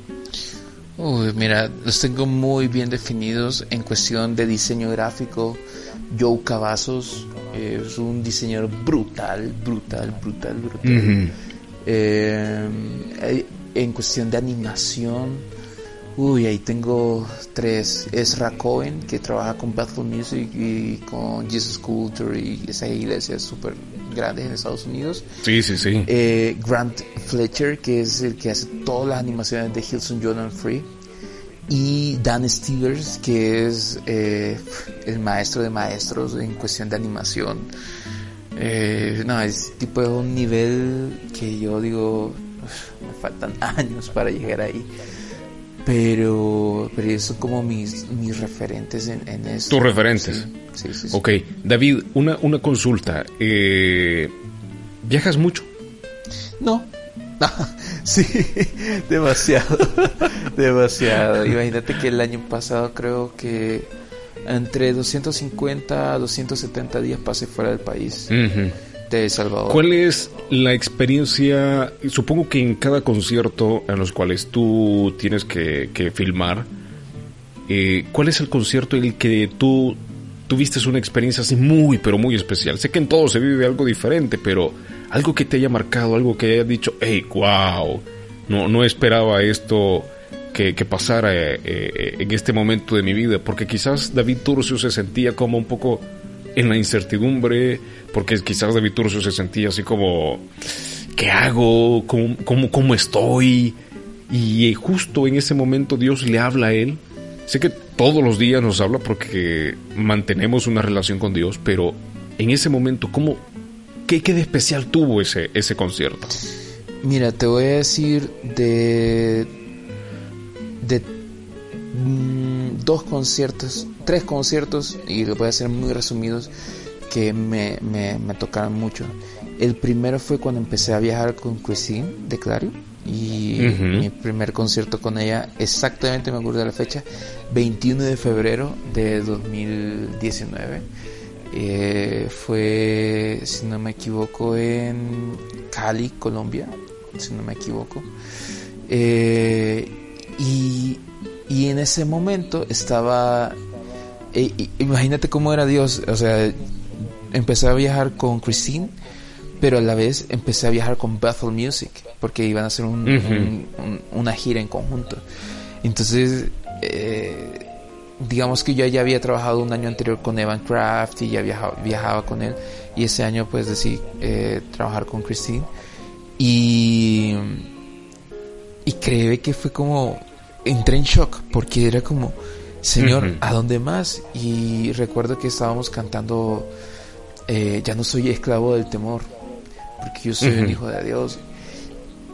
Uy, mira, los tengo muy bien definidos en cuestión de diseño gráfico. Joe Cavazos eh, es un diseñador brutal, brutal, brutal, brutal. Eh, en cuestión de animación, uy, ahí tengo tres. Ezra Cohen, que trabaja con Bethel Music y con Jesus Culture y esas iglesias súper grandes en Estados Unidos. Sí, sí, sí. Eh, Grant Fletcher, que es el que hace todas las animaciones de Hilson Jordan Free. Y Dan Stevers, que es eh, el maestro de maestros en cuestión de animación. Eh, no, es tipo de un nivel que yo digo, me faltan años para llegar ahí. Pero, pero eso como mis, mis referentes en, en eso. Tus referentes. Sí, sí, sí. Ok, David, una, una consulta. Eh, ¿Viajas mucho? No. sí, demasiado. demasiado. Imagínate que el año pasado creo que entre 250 a 270 días pasé fuera del país. Salvador. ¿Cuál es la experiencia? Supongo que en cada concierto en los cuales tú tienes que, filmar, eh, ¿cuál es el concierto en el que tú tuviste una experiencia así muy, pero muy especial? Sé que en todo se vive algo diferente, pero algo que te haya marcado, algo que haya dicho, hey, wow, no, no esperaba esto que, que pasara eh, eh, en este momento de mi vida, porque quizás David Turcio se sentía como un poco en la incertidumbre, porque quizás David Turcio se sentía así como, ¿qué hago? ¿Cómo, cómo, cómo estoy? Y justo en ese momento Dios le habla a él. Sé que todos los días nos habla porque mantenemos una relación con Dios, pero en ese momento, ¿cómo, qué, qué de especial tuvo ese, ese concierto? Mira, te voy a decir de de mm, dos conciertos, tres conciertos y los voy a hacer muy resumidos que me, me, me tocaron mucho. El primero fue cuando empecé a viajar con Christine de Clario y mi primer concierto con ella, exactamente me acuerdo de la fecha, 21 de febrero de 2019. Eh, fue, si no me equivoco, en Cali, Colombia, si no me equivoco. Eh, y, y, en ese momento estaba, imagínate cómo era Dios, o sea, empecé a viajar con Christine, pero a la vez empecé a viajar con Bethel Music, porque iban a hacer una gira en conjunto. Entonces, eh, digamos que yo ya había trabajado un año anterior con Evan Craft y ya viajaba, viajaba con él, y ese año pues decidí eh, trabajar con Christine. Y, y creo que fue como, entré en shock, porque era como, Señor, ¿a dónde más? Y recuerdo que estábamos cantando eh, ya no soy esclavo del temor, porque yo soy un hijo de Dios.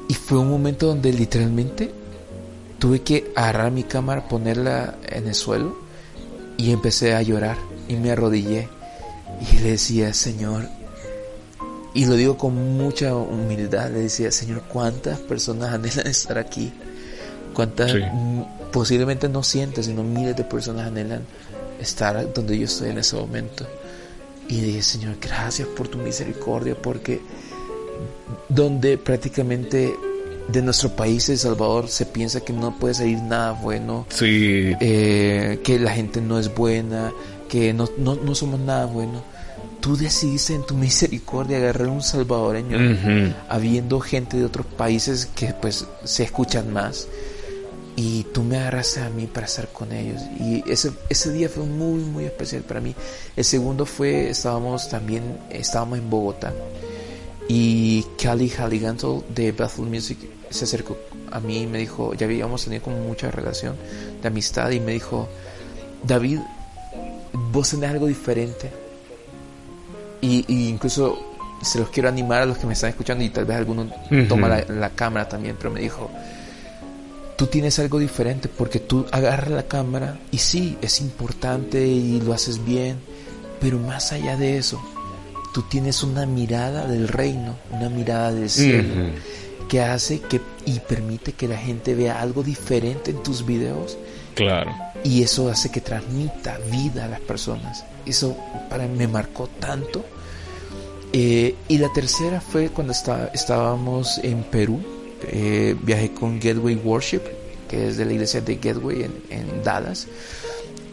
Y fue un momento donde literalmente tuve que agarrar mi cámara, ponerla en el suelo y empecé a llorar y me arrodillé y le decía, Señor, y lo digo con mucha humildad, le decía, Señor, ¿cuántas personas anhelan estar aquí? ¿Cuántas posiblemente no sientes, sino miles de personas anhelan estar donde yo estoy en ese momento? Y dije, Señor, gracias por tu misericordia, porque donde prácticamente de nuestro país, El Salvador, se piensa que no puede salir nada bueno, eh, que la gente no es buena, que no, no, somos nada bueno. Tú decidiste en tu misericordia agarrar un salvadoreño, habiendo gente de otros países que pues se escuchan más y tú me agarraste a mí para estar con ellos. Y ese, ese día fue muy, muy especial para mí. El segundo fue, estábamos también, estábamos en Bogotá y Kelly Halligantle de Bethel Music se acercó a mí y me dijo, ya habíamos tenido como mucha relación de amistad y me dijo, David, vos tenés algo diferente. Y, incluso se los quiero animar a los que me están escuchando y tal vez alguno toma la, la cámara también, pero me dijo, tú tienes algo diferente porque tú agarras la cámara y sí, es importante y lo haces bien, pero más allá de eso, tú tienes una mirada del reino, una mirada del cielo, que hace que y permite que la gente vea algo diferente en tus videos. Claro. Y eso hace que transmita vida a las personas. Eso para mí me marcó tanto. Eh, y la tercera fue cuando está, estábamos en Perú eh, viajé con Gateway Worship, que es de la iglesia de Gateway en, Dallas.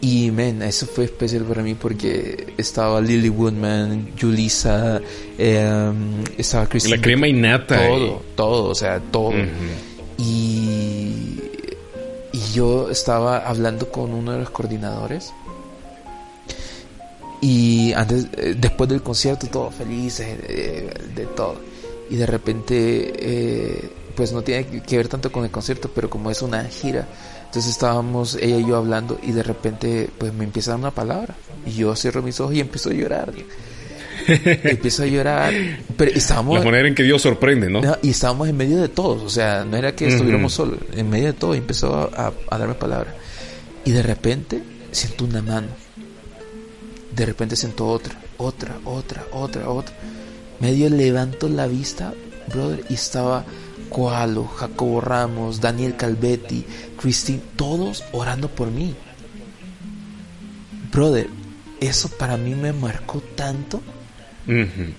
Y, men, eso fue especial para mí porque estaba Lily Woodman, Julissa, em, estaba La crema y nata. Todo, todo, o sea, todo. y, y yo estaba hablando con uno de los coordinadores. Y antes, eh, después del concierto, todo feliz eh, de todo. Y de repente eh, pues no tiene que ver tanto con el concierto, pero como es una gira, entonces estábamos ella y yo hablando y de repente pues me empieza a dar una palabra y yo cierro mis ojos y empiezo a llorar. empiezo a llorar, pero estábamos... La manera en que Dios sorprende, ¿no? y estábamos en medio de todos, o sea, no era que estuviéramos solos, en medio de todo y empezó a, a darme palabra. Y de repente siento una mano, de repente siento otra, otra, otra, otra, otra. Medio levanto la vista, brother, y estaba Coalo, Jacobo Ramos, Daniel Calvetti, Christine, todos orando por mí. Brother, eso para mí me marcó tanto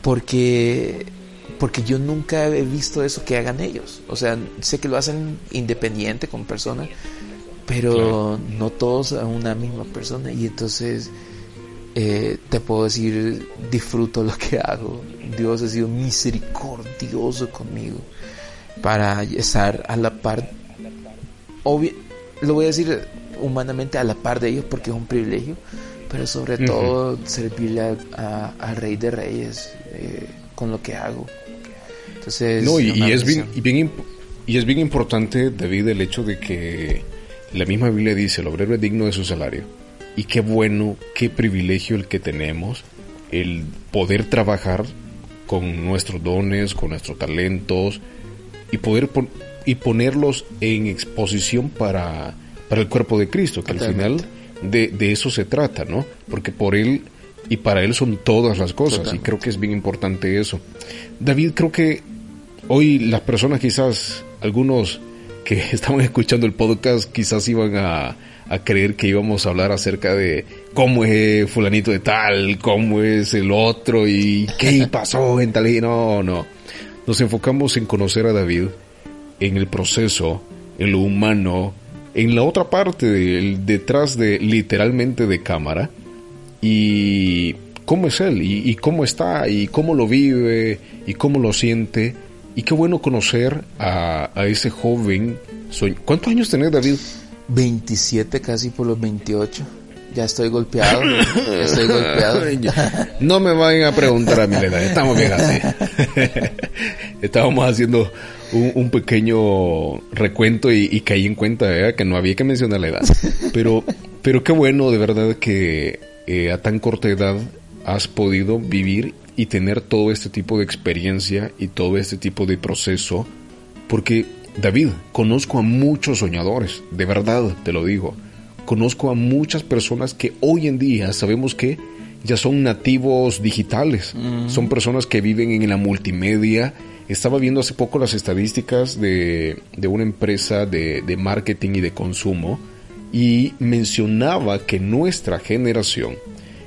porque porque yo nunca he visto eso que hagan ellos. O sea, sé que lo hacen independiente con personas, pero no todos a una misma persona. Y entonces eh, te puedo decir, disfruto lo que hago. Dios ha sido misericordioso conmigo para estar a la par, obvio, lo voy a decir humanamente a la par de ellos porque es un privilegio, pero sobre todo servirle al Rey de Reyes eh, con lo que hago. Entonces, no, y, es bien, y, bien, y es bien importante, David, el hecho de que la misma Biblia dice, el obrero es digno de su salario. Y qué bueno, qué privilegio el que tenemos, el poder trabajar con nuestros dones, con nuestros talentos, y poder y ponerlos en exposición para, para el cuerpo de Cristo, que al final de, de, eso se trata, ¿no? Porque por Él y para Él son todas las cosas y creo que es bien importante eso. David, creo que hoy las personas quizás, algunos que estaban escuchando el podcast, quizás iban a, a creer que íbamos a hablar acerca de cómo es fulanito de tal, cómo es el otro y qué pasó en tal y no, no. Nos enfocamos en conocer a David, en el proceso, en lo humano, en la otra parte, detrás de literalmente de cámara y cómo es él y, cómo está y cómo lo vive y cómo lo siente. Y qué bueno conocer a, a ese joven. ¿Cuántos años tenés, David? 27, casi por los 28. Ya estoy golpeado. estoy golpeado. No me vayan a preguntar a mi edad. Estamos bien así. Estábamos haciendo un, un pequeño recuento y, y, caí en cuenta ¿verdad? que no había que mencionar la edad. Pero, pero qué bueno, de verdad, que eh, a tan corta edad has podido vivir y tener todo este tipo de experiencia y todo este tipo de proceso. Porque, David, conozco a muchos soñadores, de verdad te lo digo. Conozco a muchas personas que hoy en día sabemos que ya son nativos digitales. Mm. Son personas que viven en la multimedia. Estaba viendo hace poco las estadísticas de, de una empresa de, de marketing y de consumo y mencionaba que nuestra generación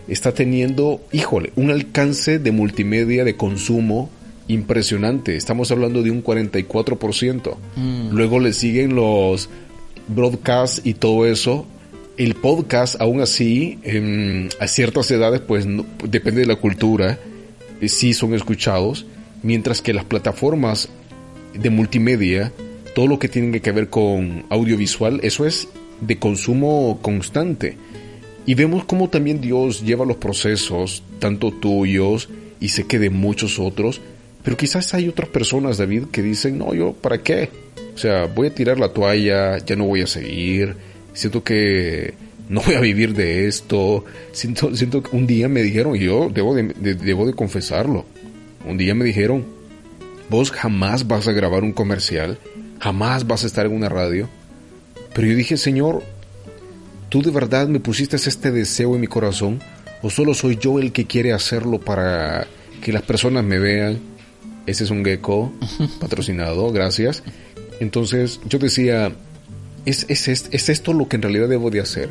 está teniendo, híjole, un alcance de multimedia de consumo impresionante. Estamos hablando de un 44%. Mm. Luego le siguen los broadcasts y todo eso. El podcast, aún así, en, a ciertas edades, pues no, depende de la cultura, eh, sí son escuchados. Mientras que las plataformas de multimedia, todo lo que tiene que ver con audiovisual, eso es de consumo constante. Y vemos cómo también Dios lleva los procesos, tanto tuyos y sé que de muchos otros, pero quizás hay otras personas, David, que dicen, no, yo, ¿para qué? O sea, voy a tirar la toalla, ya no voy a seguir, siento que no voy a vivir de esto, siento, siento que un día me dijeron, y yo debo de, de, debo de confesarlo, un día me dijeron, vos jamás vas a grabar un comercial, jamás vas a estar en una radio, pero yo dije, Señor, ¿tú de verdad me pusiste este deseo en mi corazón? ¿O solo soy yo el que quiere hacerlo para que las personas me vean? Ese es un gecko patrocinado, gracias. Entonces yo decía, ¿es, es, es esto lo que en realidad debo de hacer?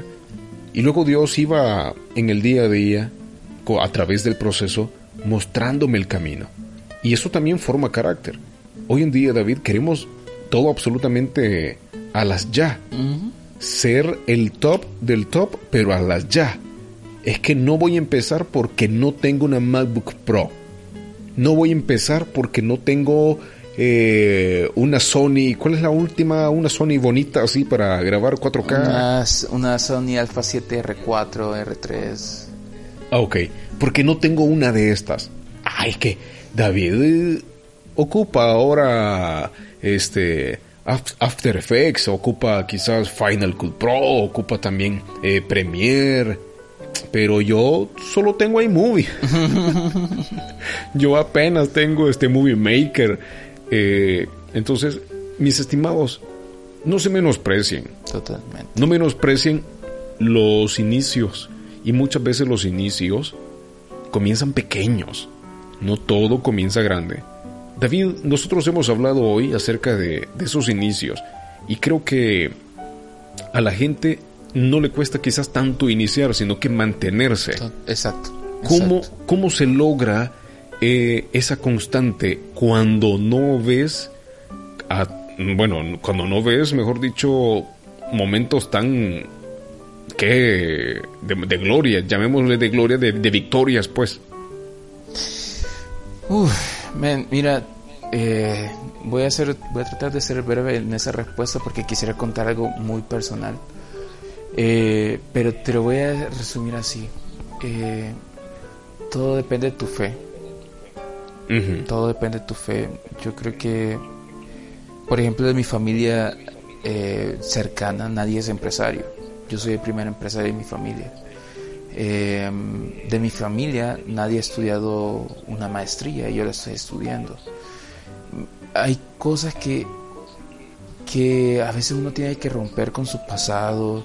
Y luego Dios iba en el día a día, a través del proceso, mostrándome el camino. Y eso también forma carácter. Hoy en día, David, queremos todo absolutamente a las ya. Uh -huh. Ser el top del top, pero a las ya. Es que no voy a empezar porque no tengo una MacBook Pro. No voy a empezar porque no tengo eh, una Sony. ¿Cuál es la última? Una Sony bonita así para grabar 4K. Una, una Sony Alpha 7 R4, R3. Ah, ok. Porque no tengo una de estas. Ay, que David eh, ocupa ahora este After Effects, ocupa quizás Final Cut Pro, ocupa también eh, Premiere, pero yo solo tengo iMovie. yo apenas tengo este Movie Maker. Eh, entonces, mis estimados, no se menosprecien. Totalmente. No menosprecien los inicios. Y muchas veces los inicios comienzan pequeños. No todo comienza grande. David, nosotros hemos hablado hoy acerca de, de, esos inicios y creo que a la gente no le cuesta quizás tanto iniciar, sino que mantenerse. Exacto. ¿Cómo, cómo se logra eh, esa constante cuando no ves, bueno, cuando no ves, mejor dicho, momentos tan que de, gloria, llamémosle de gloria, de, victorias, pues? Uf, mira, eh, voy a voy a tratar de ser breve en esa respuesta porque quisiera contar algo muy personal. Eh, pero te lo voy a resumir así. Todo depende de tu fe. Uh -huh. Todo depende de tu fe. Yo creo que, por ejemplo, de mi familia eh, cercana, nadie es empresario. Yo soy el primer empresario de mi familia. Eh, de mi familia nadie ha estudiado una maestría, yo la estoy estudiando. Hay cosas que, que a veces uno tiene que romper con su pasado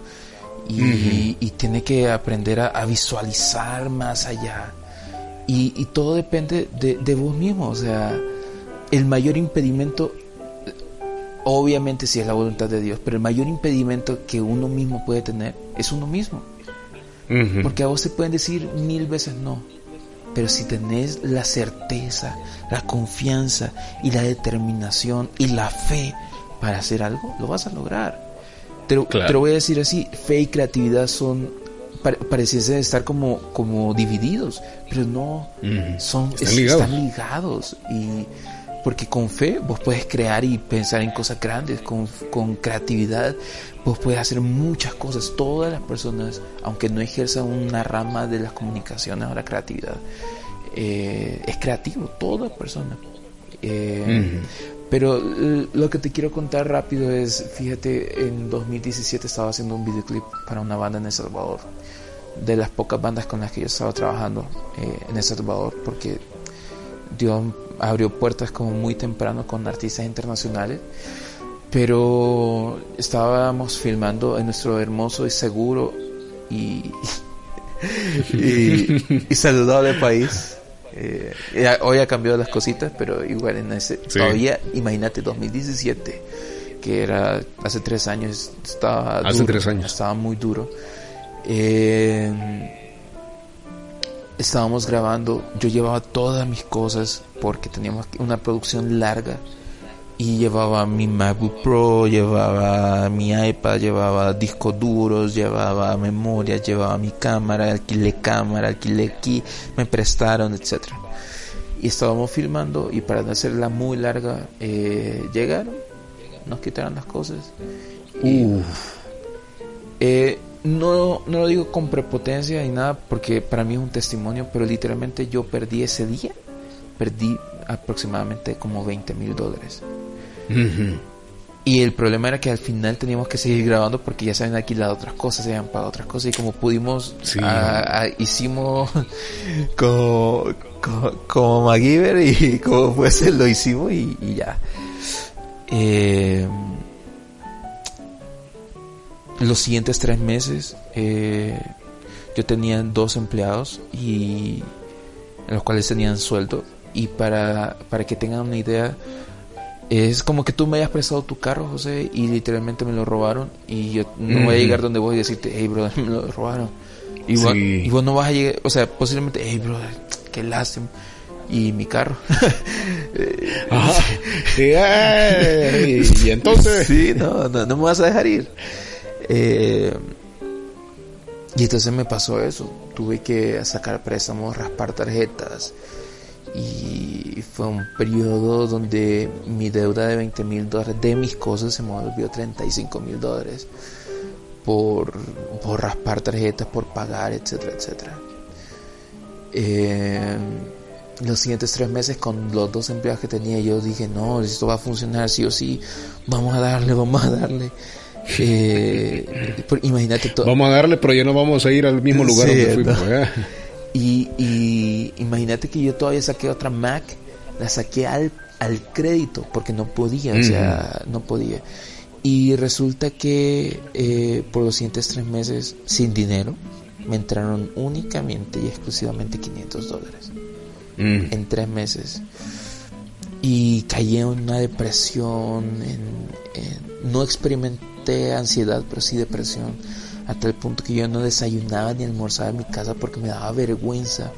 y, uh -huh. y tiene que aprender a, a visualizar más allá. Y, y, todo depende de, de, vos mismo, o sea, el mayor impedimento, obviamente si es la voluntad de Dios, pero el mayor impedimento que uno mismo puede tener es uno mismo. Porque a vos te pueden decir mil veces no, pero si tenés la certeza, la confianza y la determinación y la fe para hacer algo, lo vas a lograr. Te, te lo voy a decir así, fe y creatividad son pareciese estar como, como divididos, pero no, son, están ligados. Y porque con fe vos puedes crear y pensar en cosas grandes, con, con creatividad vos puedes hacer muchas cosas. Todas las personas, aunque no ejerzan una rama de las comunicaciones o la creatividad, eh, es creativo, toda persona. Eh, pero lo que te quiero contar rápido es, fíjate, en 2017 estaba haciendo un videoclip para una banda en El Salvador de las pocas bandas con las que yo estaba trabajando eh, en El Salvador, porque Dios abrió puertas como muy temprano con artistas internacionales, pero estábamos filmando en nuestro hermoso y seguro y, y, saludable país. Eh, hoy ha cambiado las cositas, pero igual en ese, todavía, imagínate, 2017, que era hace tres años, estaba, hace tres años. estaba muy duro eh, estábamos grabando, yo llevaba todas mis cosas porque teníamos una producción larga y llevaba mi MacBook Pro, llevaba mi iPad, llevaba discos duros, llevaba memoria, llevaba mi cámara, alquilé cámara, alquilé aquí, me prestaron, etcétera. Y estábamos filmando y para no hacerla muy larga, eh, llegaron, nos quitaron las cosas. Eh, no, no lo digo con prepotencia ni nada porque para mí es un testimonio, pero literalmente yo perdí ese día, perdí aproximadamente como 20 mil dólares. Y el problema era que al final teníamos que seguir grabando porque ya se habían alquilado otras cosas, se habían pagado otras cosas y como pudimos, hicimos como, como, MacGyver y como fuese lo hicimos y, y ya. Eh, los siguientes tres meses eh, yo tenía dos empleados y los cuales tenían sueldo y para, para que tengan una idea es como que tú me hayas prestado tu carro José y literalmente me lo robaron y yo no voy a llegar donde vos y decirte hey brother me lo robaron y, vos, no vas a llegar o sea posiblemente hey brother qué lástima y mi carro. Ajá. y, entonces. Sí, no, no, no, me vas a dejar ir. Eh, y entonces me pasó eso. Tuve que sacar préstamos, raspar tarjetas. Y fue un periodo donde mi deuda de 20 mil dólares de mis cosas se me volvió 35 mil dólares por, por raspar tarjetas, por pagar, etcétera, etcétera. Eh, los siguientes tres meses con los dos empleados que tenía yo dije no esto va a funcionar sí o sí vamos a darle vamos a darle eh, imagínate todo. Vamos a darle, pero ya no vamos a ir al mismo lugar donde fuimos. Y, imagínate que yo todavía saqué otra Mac, la saqué al, al crédito porque no podía, o sea, no podía. Y resulta que eh, por los siguientes tres meses, sin dinero, me entraron únicamente y exclusivamente 500 dólares. En tres meses. Y caí en una depresión, en, no experimenté ansiedad, pero sí depresión, hasta el punto que yo no desayunaba ni almorzaba en mi casa porque me daba vergüenza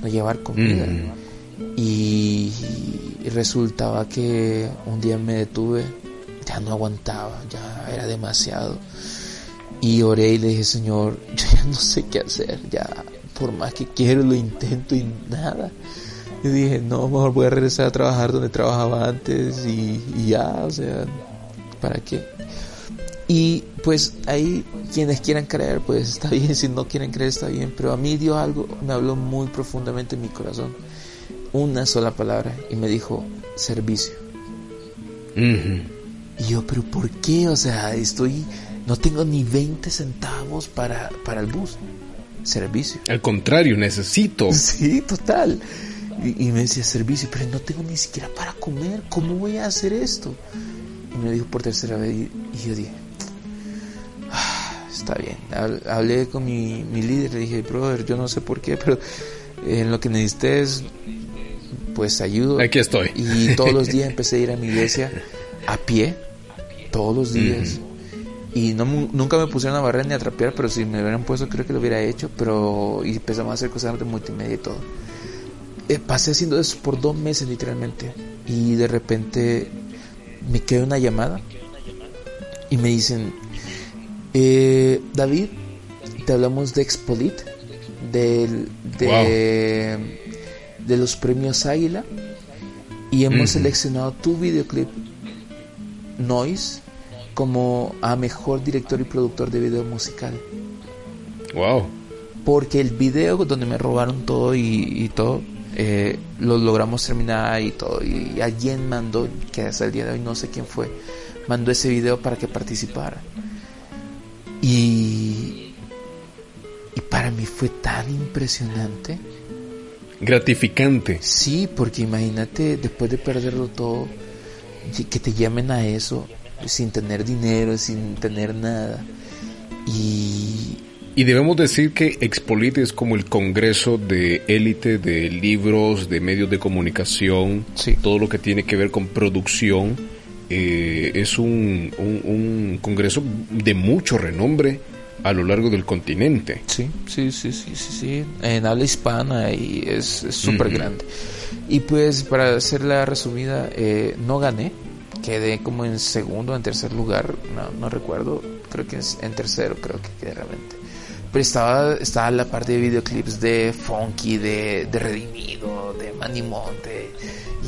no llevar comida. Y, resultaba que un día me detuve, ya no aguantaba, ya era demasiado. Y oré y le dije, Señor, yo ya no sé qué hacer, ya por más que quiero lo intento y nada. Y dije, no, mejor voy a regresar a trabajar donde trabajaba antes y, y ya, o sea, ¿para qué? Y pues ahí quienes quieran creer, pues está bien, si no quieren creer está bien, pero a mí dio algo, me habló muy profundamente en mi corazón, una sola palabra, y me dijo, servicio. Y yo, pero ¿por qué? O sea, estoy, no tengo ni 20 centavos para, para el bus. Servicio. Al contrario, necesito. Sí, total. Y, y me decía servicio, pero no tengo ni siquiera para comer, ¿cómo voy a hacer esto? Y me dijo por tercera vez, y yo dije, está bien. Hablé con mi, mi líder, le dije, brother, yo no sé por qué, pero en lo que necesites, pues ayudo. Aquí estoy. Y todos los días empecé a ir a mi iglesia a pie, todos los días. Y no, nunca me pusieron a barrer ni a trapear, pero si me hubieran puesto creo que lo hubiera hecho, pero y empezamos a hacer cosas de multimedia y todo. Eh, pasé haciendo eso por dos meses literalmente y de repente me quedó una llamada y me dicen, eh, David, te hablamos de Expolit, del, de, de los premios Águila y hemos seleccionado tu videoclip Noise como a mejor director y productor de video musical. Wow. Porque el video donde me robaron todo y, todo, eh, lo logramos terminar y todo. Y alguien mandó, que hasta el día de hoy no sé quién fue, mandó ese video para que participara. Y, y para mí fue tan impresionante. Gratificante. Sí, porque imagínate después de perderlo todo, que te llamen a eso sin tener dinero, sin tener nada. Y, y debemos decir que Expolit es como el congreso de élite de libros, de medios de comunicación, todo lo que tiene que ver con producción. Eh, es un, un, congreso de mucho renombre a lo largo del continente. Sí, sí, sí, sí, sí, sí. En habla hispana y es súper grande. Y pues para hacer la resumida, eh, no gané, quedé como en segundo, en tercer lugar, no, no recuerdo, creo que es en tercero, creo que quedé realmente. Pero estaba, estaba la parte de videoclips de Funky, de, de Redimido, de Manimonte.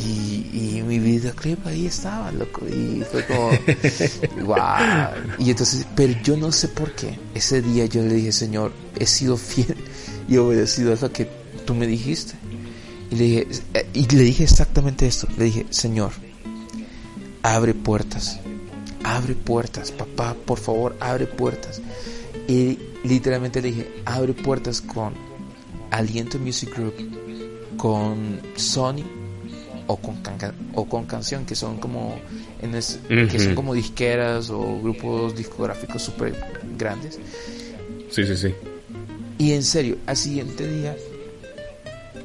Y, y mi videoclip ahí estaba, loco. Y fue como, wow. Y entonces, pero yo no sé por qué. Ese día yo le dije, Señor, he sido fiel y obedecido a lo que tú me dijiste. Y le dije, y le dije exactamente esto. Le dije, Señor, abre puertas, abre puertas, papá, por favor, abre puertas. Y literalmente le dije, abre puertas con Aliento Music Group, con Sony o con, o con canción, que son como, en que son como disqueras o grupos discográficos súper grandes. Sí, sí, sí. Y en serio, al siguiente día,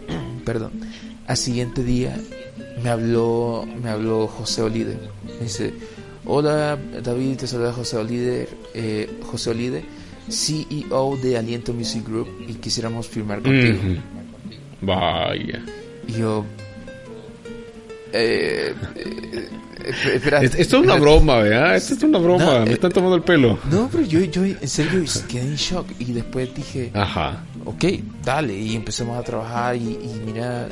perdón, al siguiente día me habló, me habló José Olide. Me dice, hola David, te saluda José Olide, eh, José Olide, CEO de Aliento Music Group y quisiéramos firmar contigo. Vaya. Y yo... Eh, eh, espera, esto es una broma, ¿verdad? Esto es una broma, me están tomando el pelo. No, pero yo, yo en serio quedé en shock y después dije, Ajá. ok, dale, y empezamos a trabajar y, y mira,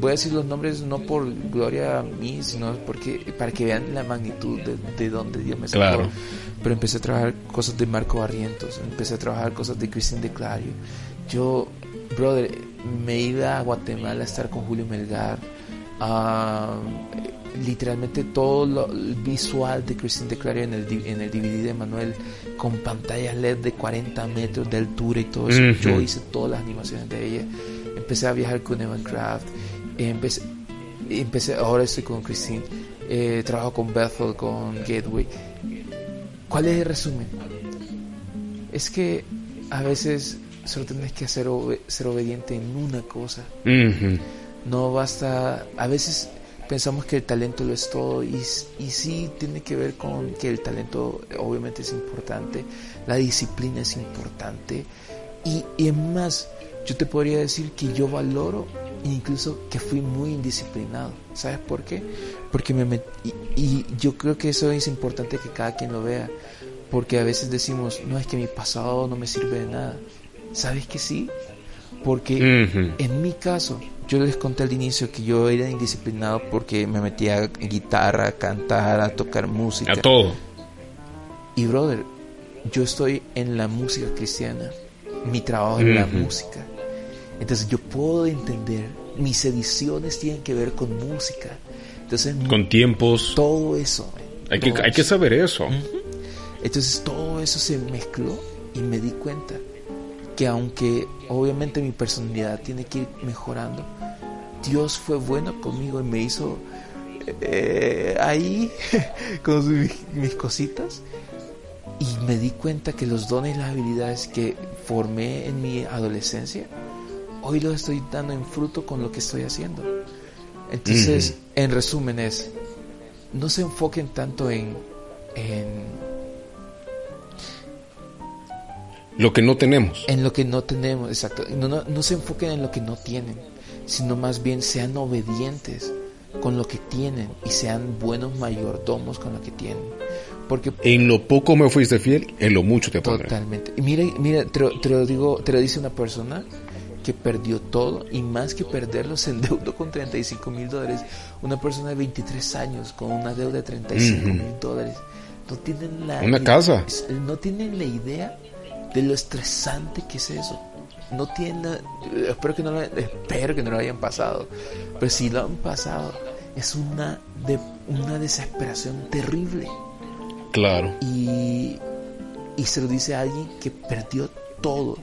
voy a decir los nombres no por gloria a mí, sino porque para que vean la magnitud de, de donde Dios me sacó. Pero empecé a trabajar cosas de Marco Barrientos, empecé a trabajar cosas de Cristian de Clario. Yo, brother, me iba a Guatemala a estar con Julio Melgar. literalmente todo lo visual de Cristian de Clario en el, en el DVD de Manuel con pantallas LED de 40 metros de altura y todo eso. Yo hice todas las animaciones de ella. Empecé a viajar con Evan Craft empecé, empecé, ahora estoy con Christine, eh, trabajo con Bethel, con Gateway. ¿Cuál es el resumen? Es que a veces solo tienes que ser, ser obediente en una cosa. No basta, a veces pensamos que el talento lo es todo y, y sí tiene que ver con que el talento obviamente es importante, la disciplina es importante y, y más, yo te podría decir que yo valoro incluso que fui muy indisciplinado. ¿Sabes por qué? Porque me metí, y, yo creo que eso es importante que cada quien lo vea, porque a veces decimos, no es que mi pasado no me sirve de nada. ¿Sabes que sí? Porque en mi caso, yo les conté al inicio que yo era indisciplinado porque me metía a guitarra, a cantar, a tocar música. A todo. Y brother, yo estoy en la música cristiana. Mi trabajo es la música entonces yo puedo entender, mis ediciones tienen que ver con música. Entonces, con tiempos. Todo eso. Hay, que, hay que saber eso. Entonces todo eso se mezcló y me di cuenta que aunque obviamente mi personalidad tiene que ir mejorando, Dios fue bueno conmigo y me hizo eh, ahí con mis, mis cositas y me di cuenta que los dones y las habilidades que formé en mi adolescencia hoy lo estoy dando en fruto con lo que estoy haciendo. Entonces, en resumen es, no se enfoquen tanto en, en lo que no tenemos. En lo que no tenemos, exacto. No, no, no, se enfoquen en lo que no tienen, sino más bien sean obedientes con lo que tienen y sean buenos mayordomos con lo que tienen. Porque en lo poco me fuiste fiel, en lo mucho te pondré. Totalmente. Y mira, mira, te lo, digo, te lo dice una persona que perdió todo y más que perderlo se endeudó con 35 mil dólares. Una persona de 23 años con una deuda de 35 mil dólares. No tienen la una casa. No tienen la idea de lo estresante que es eso. No tienen, espero que no lo, espero que no lo hayan pasado, pero si lo han pasado es una de una desesperación terrible. Claro. Y, y se lo dice a alguien que perdió todo,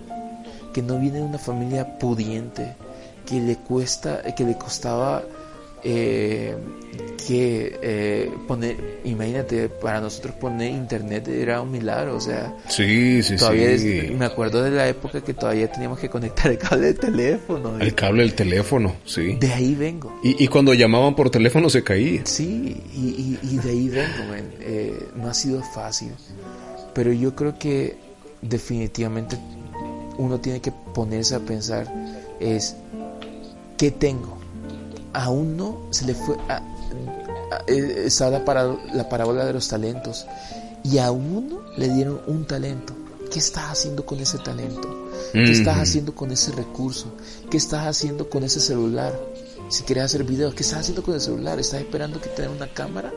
que no viene de una familia pudiente, que le cuesta, que le costaba eh, que eh, poner, imagínate, para nosotros poner internet era un milagro, o sea, sí, sí, todavía sí. me acuerdo de la época que todavía teníamos que conectar el cable del teléfono. El cable del teléfono, sí. De ahí vengo. Y, y cuando llamaban por teléfono se caía. Sí, y, y, de ahí vengo, eh, no ha sido fácil, pero yo creo que definitivamente uno tiene que ponerse a pensar es, ¿qué tengo? a uno se le fue, a, está la, la parábola de los talentos, y a uno le dieron un talento. ¿Qué estás haciendo con ese talento? ¿Qué estás haciendo con ese recurso? ¿Qué estás haciendo con ese celular? Si quieres hacer videos, ¿qué estás haciendo con el celular? ¿Estás esperando que te den una cámara?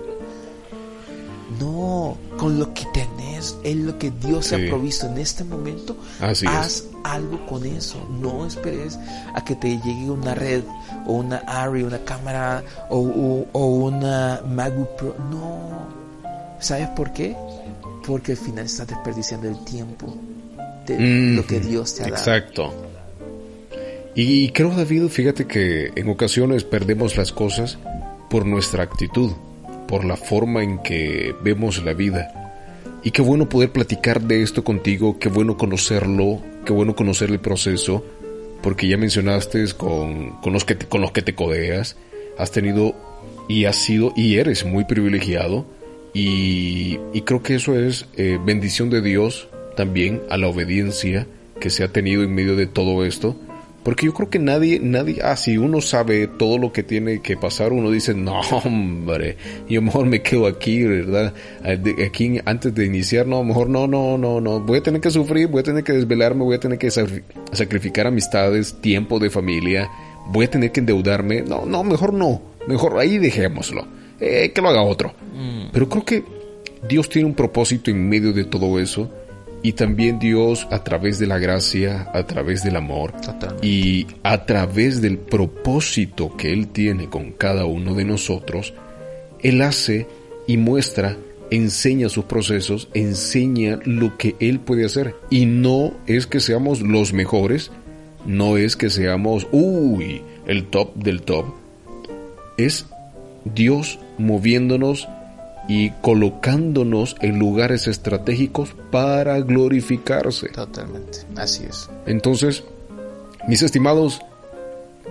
No, con lo que tenés, es lo que Dios ha provisto en este momento. haz algo con eso. No esperes a que te llegue una red o una ARRI, una cámara o, una MacBook Pro. No. ¿Sabes por qué? Porque al final estás desperdiciando el tiempo de lo que Dios te ha dado. Exacto. Y creo, David, fíjate que en ocasiones perdemos las cosas por nuestra actitud por la forma en que vemos la vida. Y qué bueno poder platicar de esto contigo, qué bueno conocerlo, qué bueno conocer el proceso, porque ya mencionaste con, con, los, que te, con los que te codeas, has tenido y has sido y eres muy privilegiado y, y creo que eso es eh, bendición de Dios también a la obediencia que se ha tenido en medio de todo esto porque yo creo que nadie, nadie, ah, si uno sabe todo lo que tiene que pasar, uno dice, no, hombre, yo mejor me quedo aquí, ¿verdad? Aquí antes de iniciar, no, mejor no, no, no, no, voy a tener que sufrir, voy a tener que desvelarme, voy a tener que sacrificar amistades, tiempo de familia, voy a tener que endeudarme, no, no, mejor no, mejor ahí dejémoslo, eh, que lo haga otro. Mm. Pero creo que Dios tiene un propósito en medio de todo eso y también Dios a través de la gracia, a través del amor y a través del propósito que Él tiene con cada uno de nosotros, Él hace y muestra, enseña sus procesos, enseña lo que Él puede hacer. Y no es que seamos los mejores, no es que seamos, uy, el top del top. Es Dios moviéndonos y colocándonos en lugares estratégicos para glorificarse. Totalmente, así es. Entonces, mis estimados,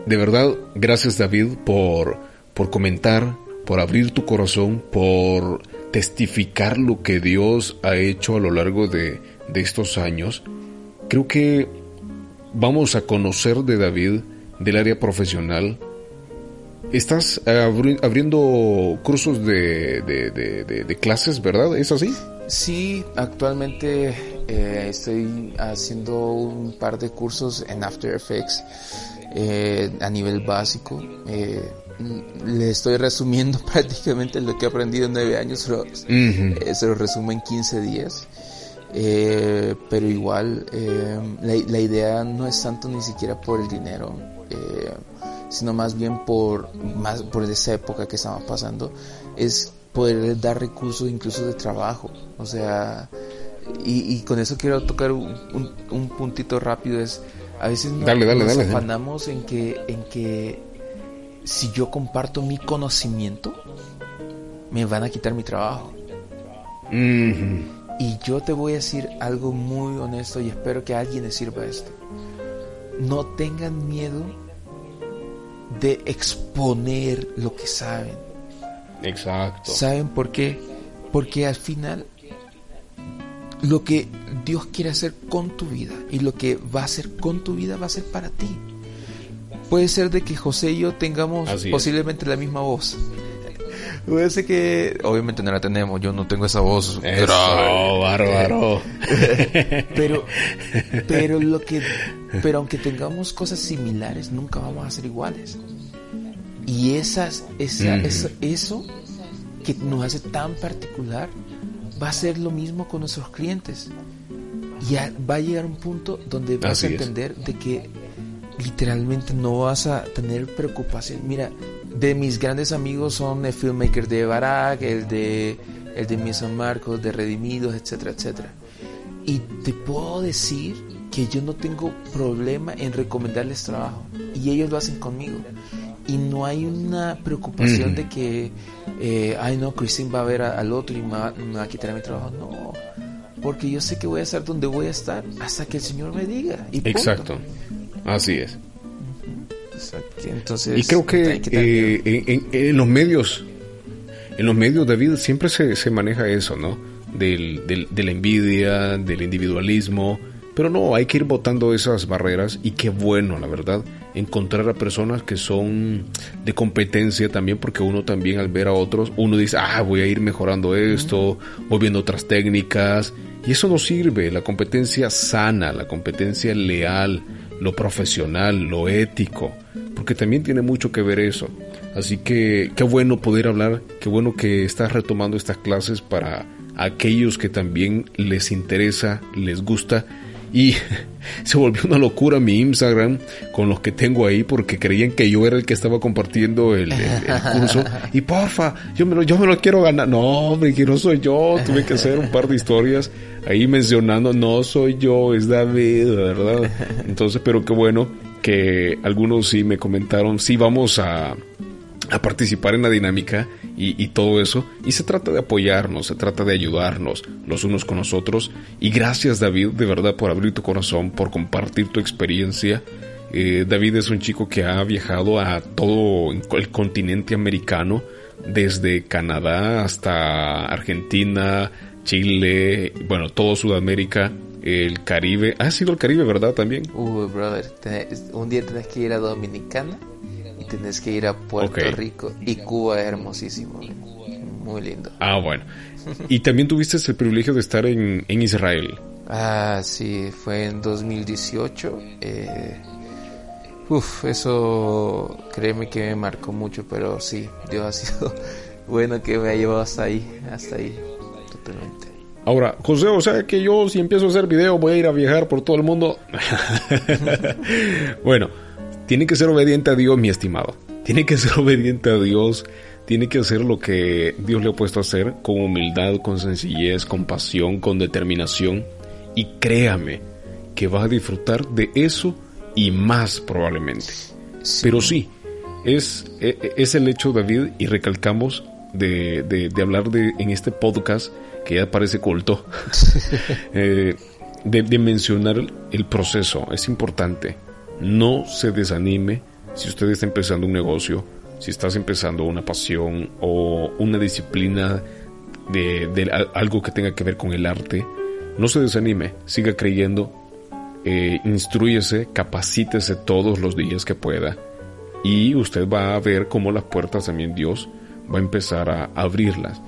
de verdad, gracias David por, por comentar, por abrir tu corazón, por testificar lo que Dios ha hecho a lo largo de, de estos años. Creo que vamos a conocer de David del área profesional, Estás abriendo cursos de, de, clases, ¿verdad? ¿Es así? Sí, actualmente eh, estoy haciendo un par de cursos en After Effects eh, a nivel básico. Eh, le estoy resumiendo prácticamente lo que he aprendido en nueve años, pero, se lo resumo en 15 días. pero igual la, la, idea no es tanto ni siquiera por el dinero sino más bien por, más, por esa época que estamos pasando, es poder dar recursos incluso de trabajo. O sea, y, con eso quiero tocar un, un, puntito rápido, es a veces nos, afanamos en que, en que si yo comparto mi conocimiento, me van a quitar mi trabajo. Y yo te voy a decir algo muy honesto y espero que a alguien le sirva esto. No tengan miedo de exponer lo que saben. Exacto. ¿Saben por qué? Porque al final lo que Dios quiere hacer con tu vida y lo que va a hacer con tu vida va a ser para ti. Puede ser de que José y yo tengamos posiblemente la misma voz. Puede ser que, obviamente no la tenemos, yo no tengo esa voz. Eso, bárbaro. pero, pero lo que, pero aunque tengamos cosas similares, nunca vamos a ser iguales. Y esas, esa, eso que nos hace tan particular va a ser lo mismo con nuestros clientes. Y va a llegar un punto donde vas a entender de que literalmente no vas a tener preocupación. Mira, de mis grandes amigos son el filmmaker de Barak, el de el de San Marcos, de Redimidos, etcétera, etcétera. Y te puedo decir que yo no tengo problema en recomendarles trabajo y ellos lo hacen conmigo. Y no hay una preocupación de que, eh, ay no, Christine va a ver al otro y me va, a quitar mi trabajo. No, porque yo sé que voy a estar donde voy a estar hasta que el Señor me diga. Y Exacto, así es. Entonces, y creo que, eh, en, los medios, en los medios, David, siempre se, se maneja eso, ¿no? Del, del, de la envidia, del individualismo, pero no, hay que ir botando esas barreras y qué bueno, la verdad, encontrar a personas que son de competencia también, porque uno también al ver a otros, uno dice, ah, voy a ir mejorando esto, voy viendo otras técnicas, y eso no sirve, la competencia sana, la competencia leal, lo profesional, lo ético, porque también tiene mucho que ver eso. Así que qué bueno poder hablar, qué bueno que estás retomando estas clases para aquellos que también les interesa, les gusta. Y se volvió una locura mi Instagram con los que tengo ahí porque creían que yo era el que estaba compartiendo el, curso. Y porfa, yo me, lo, yo me lo quiero ganar. No, hombre, que no soy yo. Tuve que hacer un par de historias ahí mencionando, no soy yo, es David, ¿verdad? Entonces, pero qué bueno que algunos sí me comentaron, sí vamos a, a participar en la dinámica y, y, todo eso. Y se trata de apoyarnos, se trata de ayudarnos los unos con los otros. Y gracias David, de verdad, por abrir tu corazón, por compartir tu experiencia. Eh, David es un chico que ha viajado a todo el continente americano, desde Canadá hasta Argentina, Chile, bueno, todo Sudamérica, el Caribe. Ha sido el Caribe, ¿verdad? También. Uy, brother, un día tenés que ir a Dominicana y tenés que ir a Puerto Rico y Cuba es hermosísimo, muy lindo. Ah, bueno. y también tuviste el privilegio de estar en, en Israel. Ah, sí, fue en 2018. Eh, uf, eso créeme que me marcó mucho, pero sí, Dios ha sido bueno que me ha llevado hasta ahí, hasta ahí. Ahora, José, o sea que yo si empiezo a hacer video voy a ir a viajar por todo el mundo. bueno, tiene que ser obediente a Dios, mi estimado. Tiene que ser obediente a Dios. Tiene que hacer lo que Dios le ha puesto a hacer con humildad, con sencillez, con pasión, con determinación. Y créame que vas a disfrutar de eso y más probablemente. Pero sí, es, e, e, es el hecho, David, y recalcamos de, de hablar de, en este podcast que ya parece culto, eh, de, mencionar el proceso. Es importante. No se desanime si usted está empezando un negocio, si estás empezando una pasión o una disciplina de, algo que tenga que ver con el arte. No se desanime, siga creyendo, eh, instruyese, capacítese todos los días que pueda y usted va a ver cómo las puertas también Dios va a empezar a abrirlas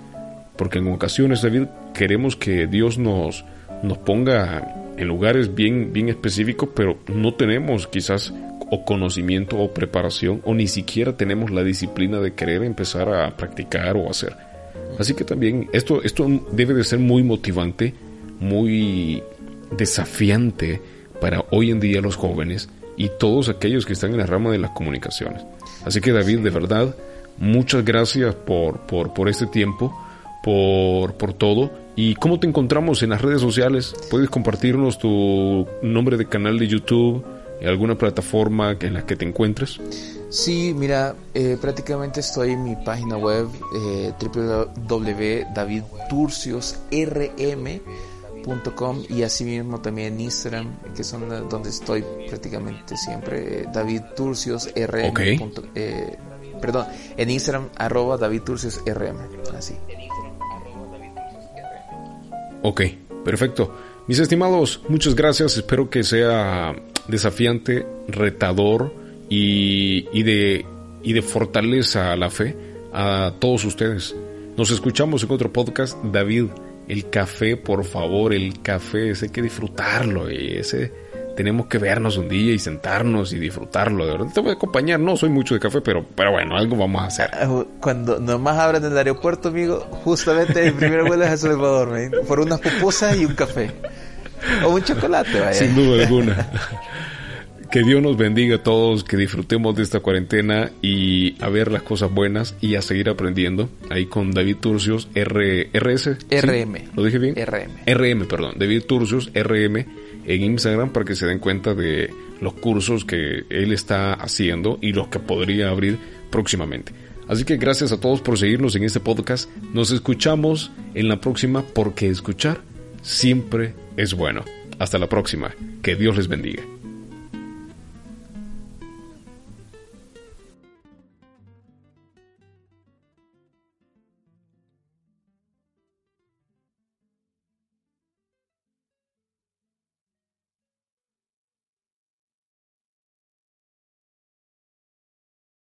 porque en ocasiones, David, queremos que Dios nos, nos ponga en lugares bien, bien específicos, pero no tenemos quizás o conocimiento o preparación o ni siquiera tenemos la disciplina de querer empezar a practicar o hacer. Así que también esto, esto debe de ser muy motivante, muy desafiante para hoy en día los jóvenes y todos aquellos que están en la rama de las comunicaciones. Así que David, de verdad, muchas gracias por, por, por este tiempo por, por todo. ¿Y cómo te encontramos en las redes sociales? ¿Puedes compartirnos tu nombre de canal de YouTube, alguna plataforma en la que te encuentres? Sí, mira, eh, prácticamente estoy en mi página web eh, www.davidturciosrm davidturcios.com y asimismo también en Instagram, que son donde estoy prácticamente siempre, David Turcios RM. Eh, perdón, en Instagram arroba David Turcios RM, así. Ok, perfecto. Mis estimados, muchas gracias. Espero que sea desafiante, retador y, y, de, y de fortaleza a la fe a todos ustedes. Nos escuchamos en otro podcast. David, el café, por favor, el café, ese hay que disfrutarlo. Y ese tenemos que vernos un día y sentarnos y disfrutarlo. De verdad, te voy a acompañar. No soy mucho de café, pero, pero bueno, algo vamos a hacer. Ah, cuando nomás abran el aeropuerto, amigo, justamente el primer vuelo es a Salvador, por unas pupusas y un café. O un chocolate, vaya. Sin duda alguna. Que Dios nos bendiga a todos, que disfrutemos de esta cuarentena y a ver las cosas buenas y a seguir aprendiendo. Ahí con David Turcios, R, RS. RM. ¿Lo dije bien? RM. RM, perdón. David Turcios, RM en Instagram para que se den cuenta de los cursos que él está haciendo y los que podría abrir próximamente. Así que gracias a todos por seguirnos en este podcast. Nos escuchamos en la próxima porque escuchar siempre es bueno. Hasta la próxima. Que Dios les bendiga.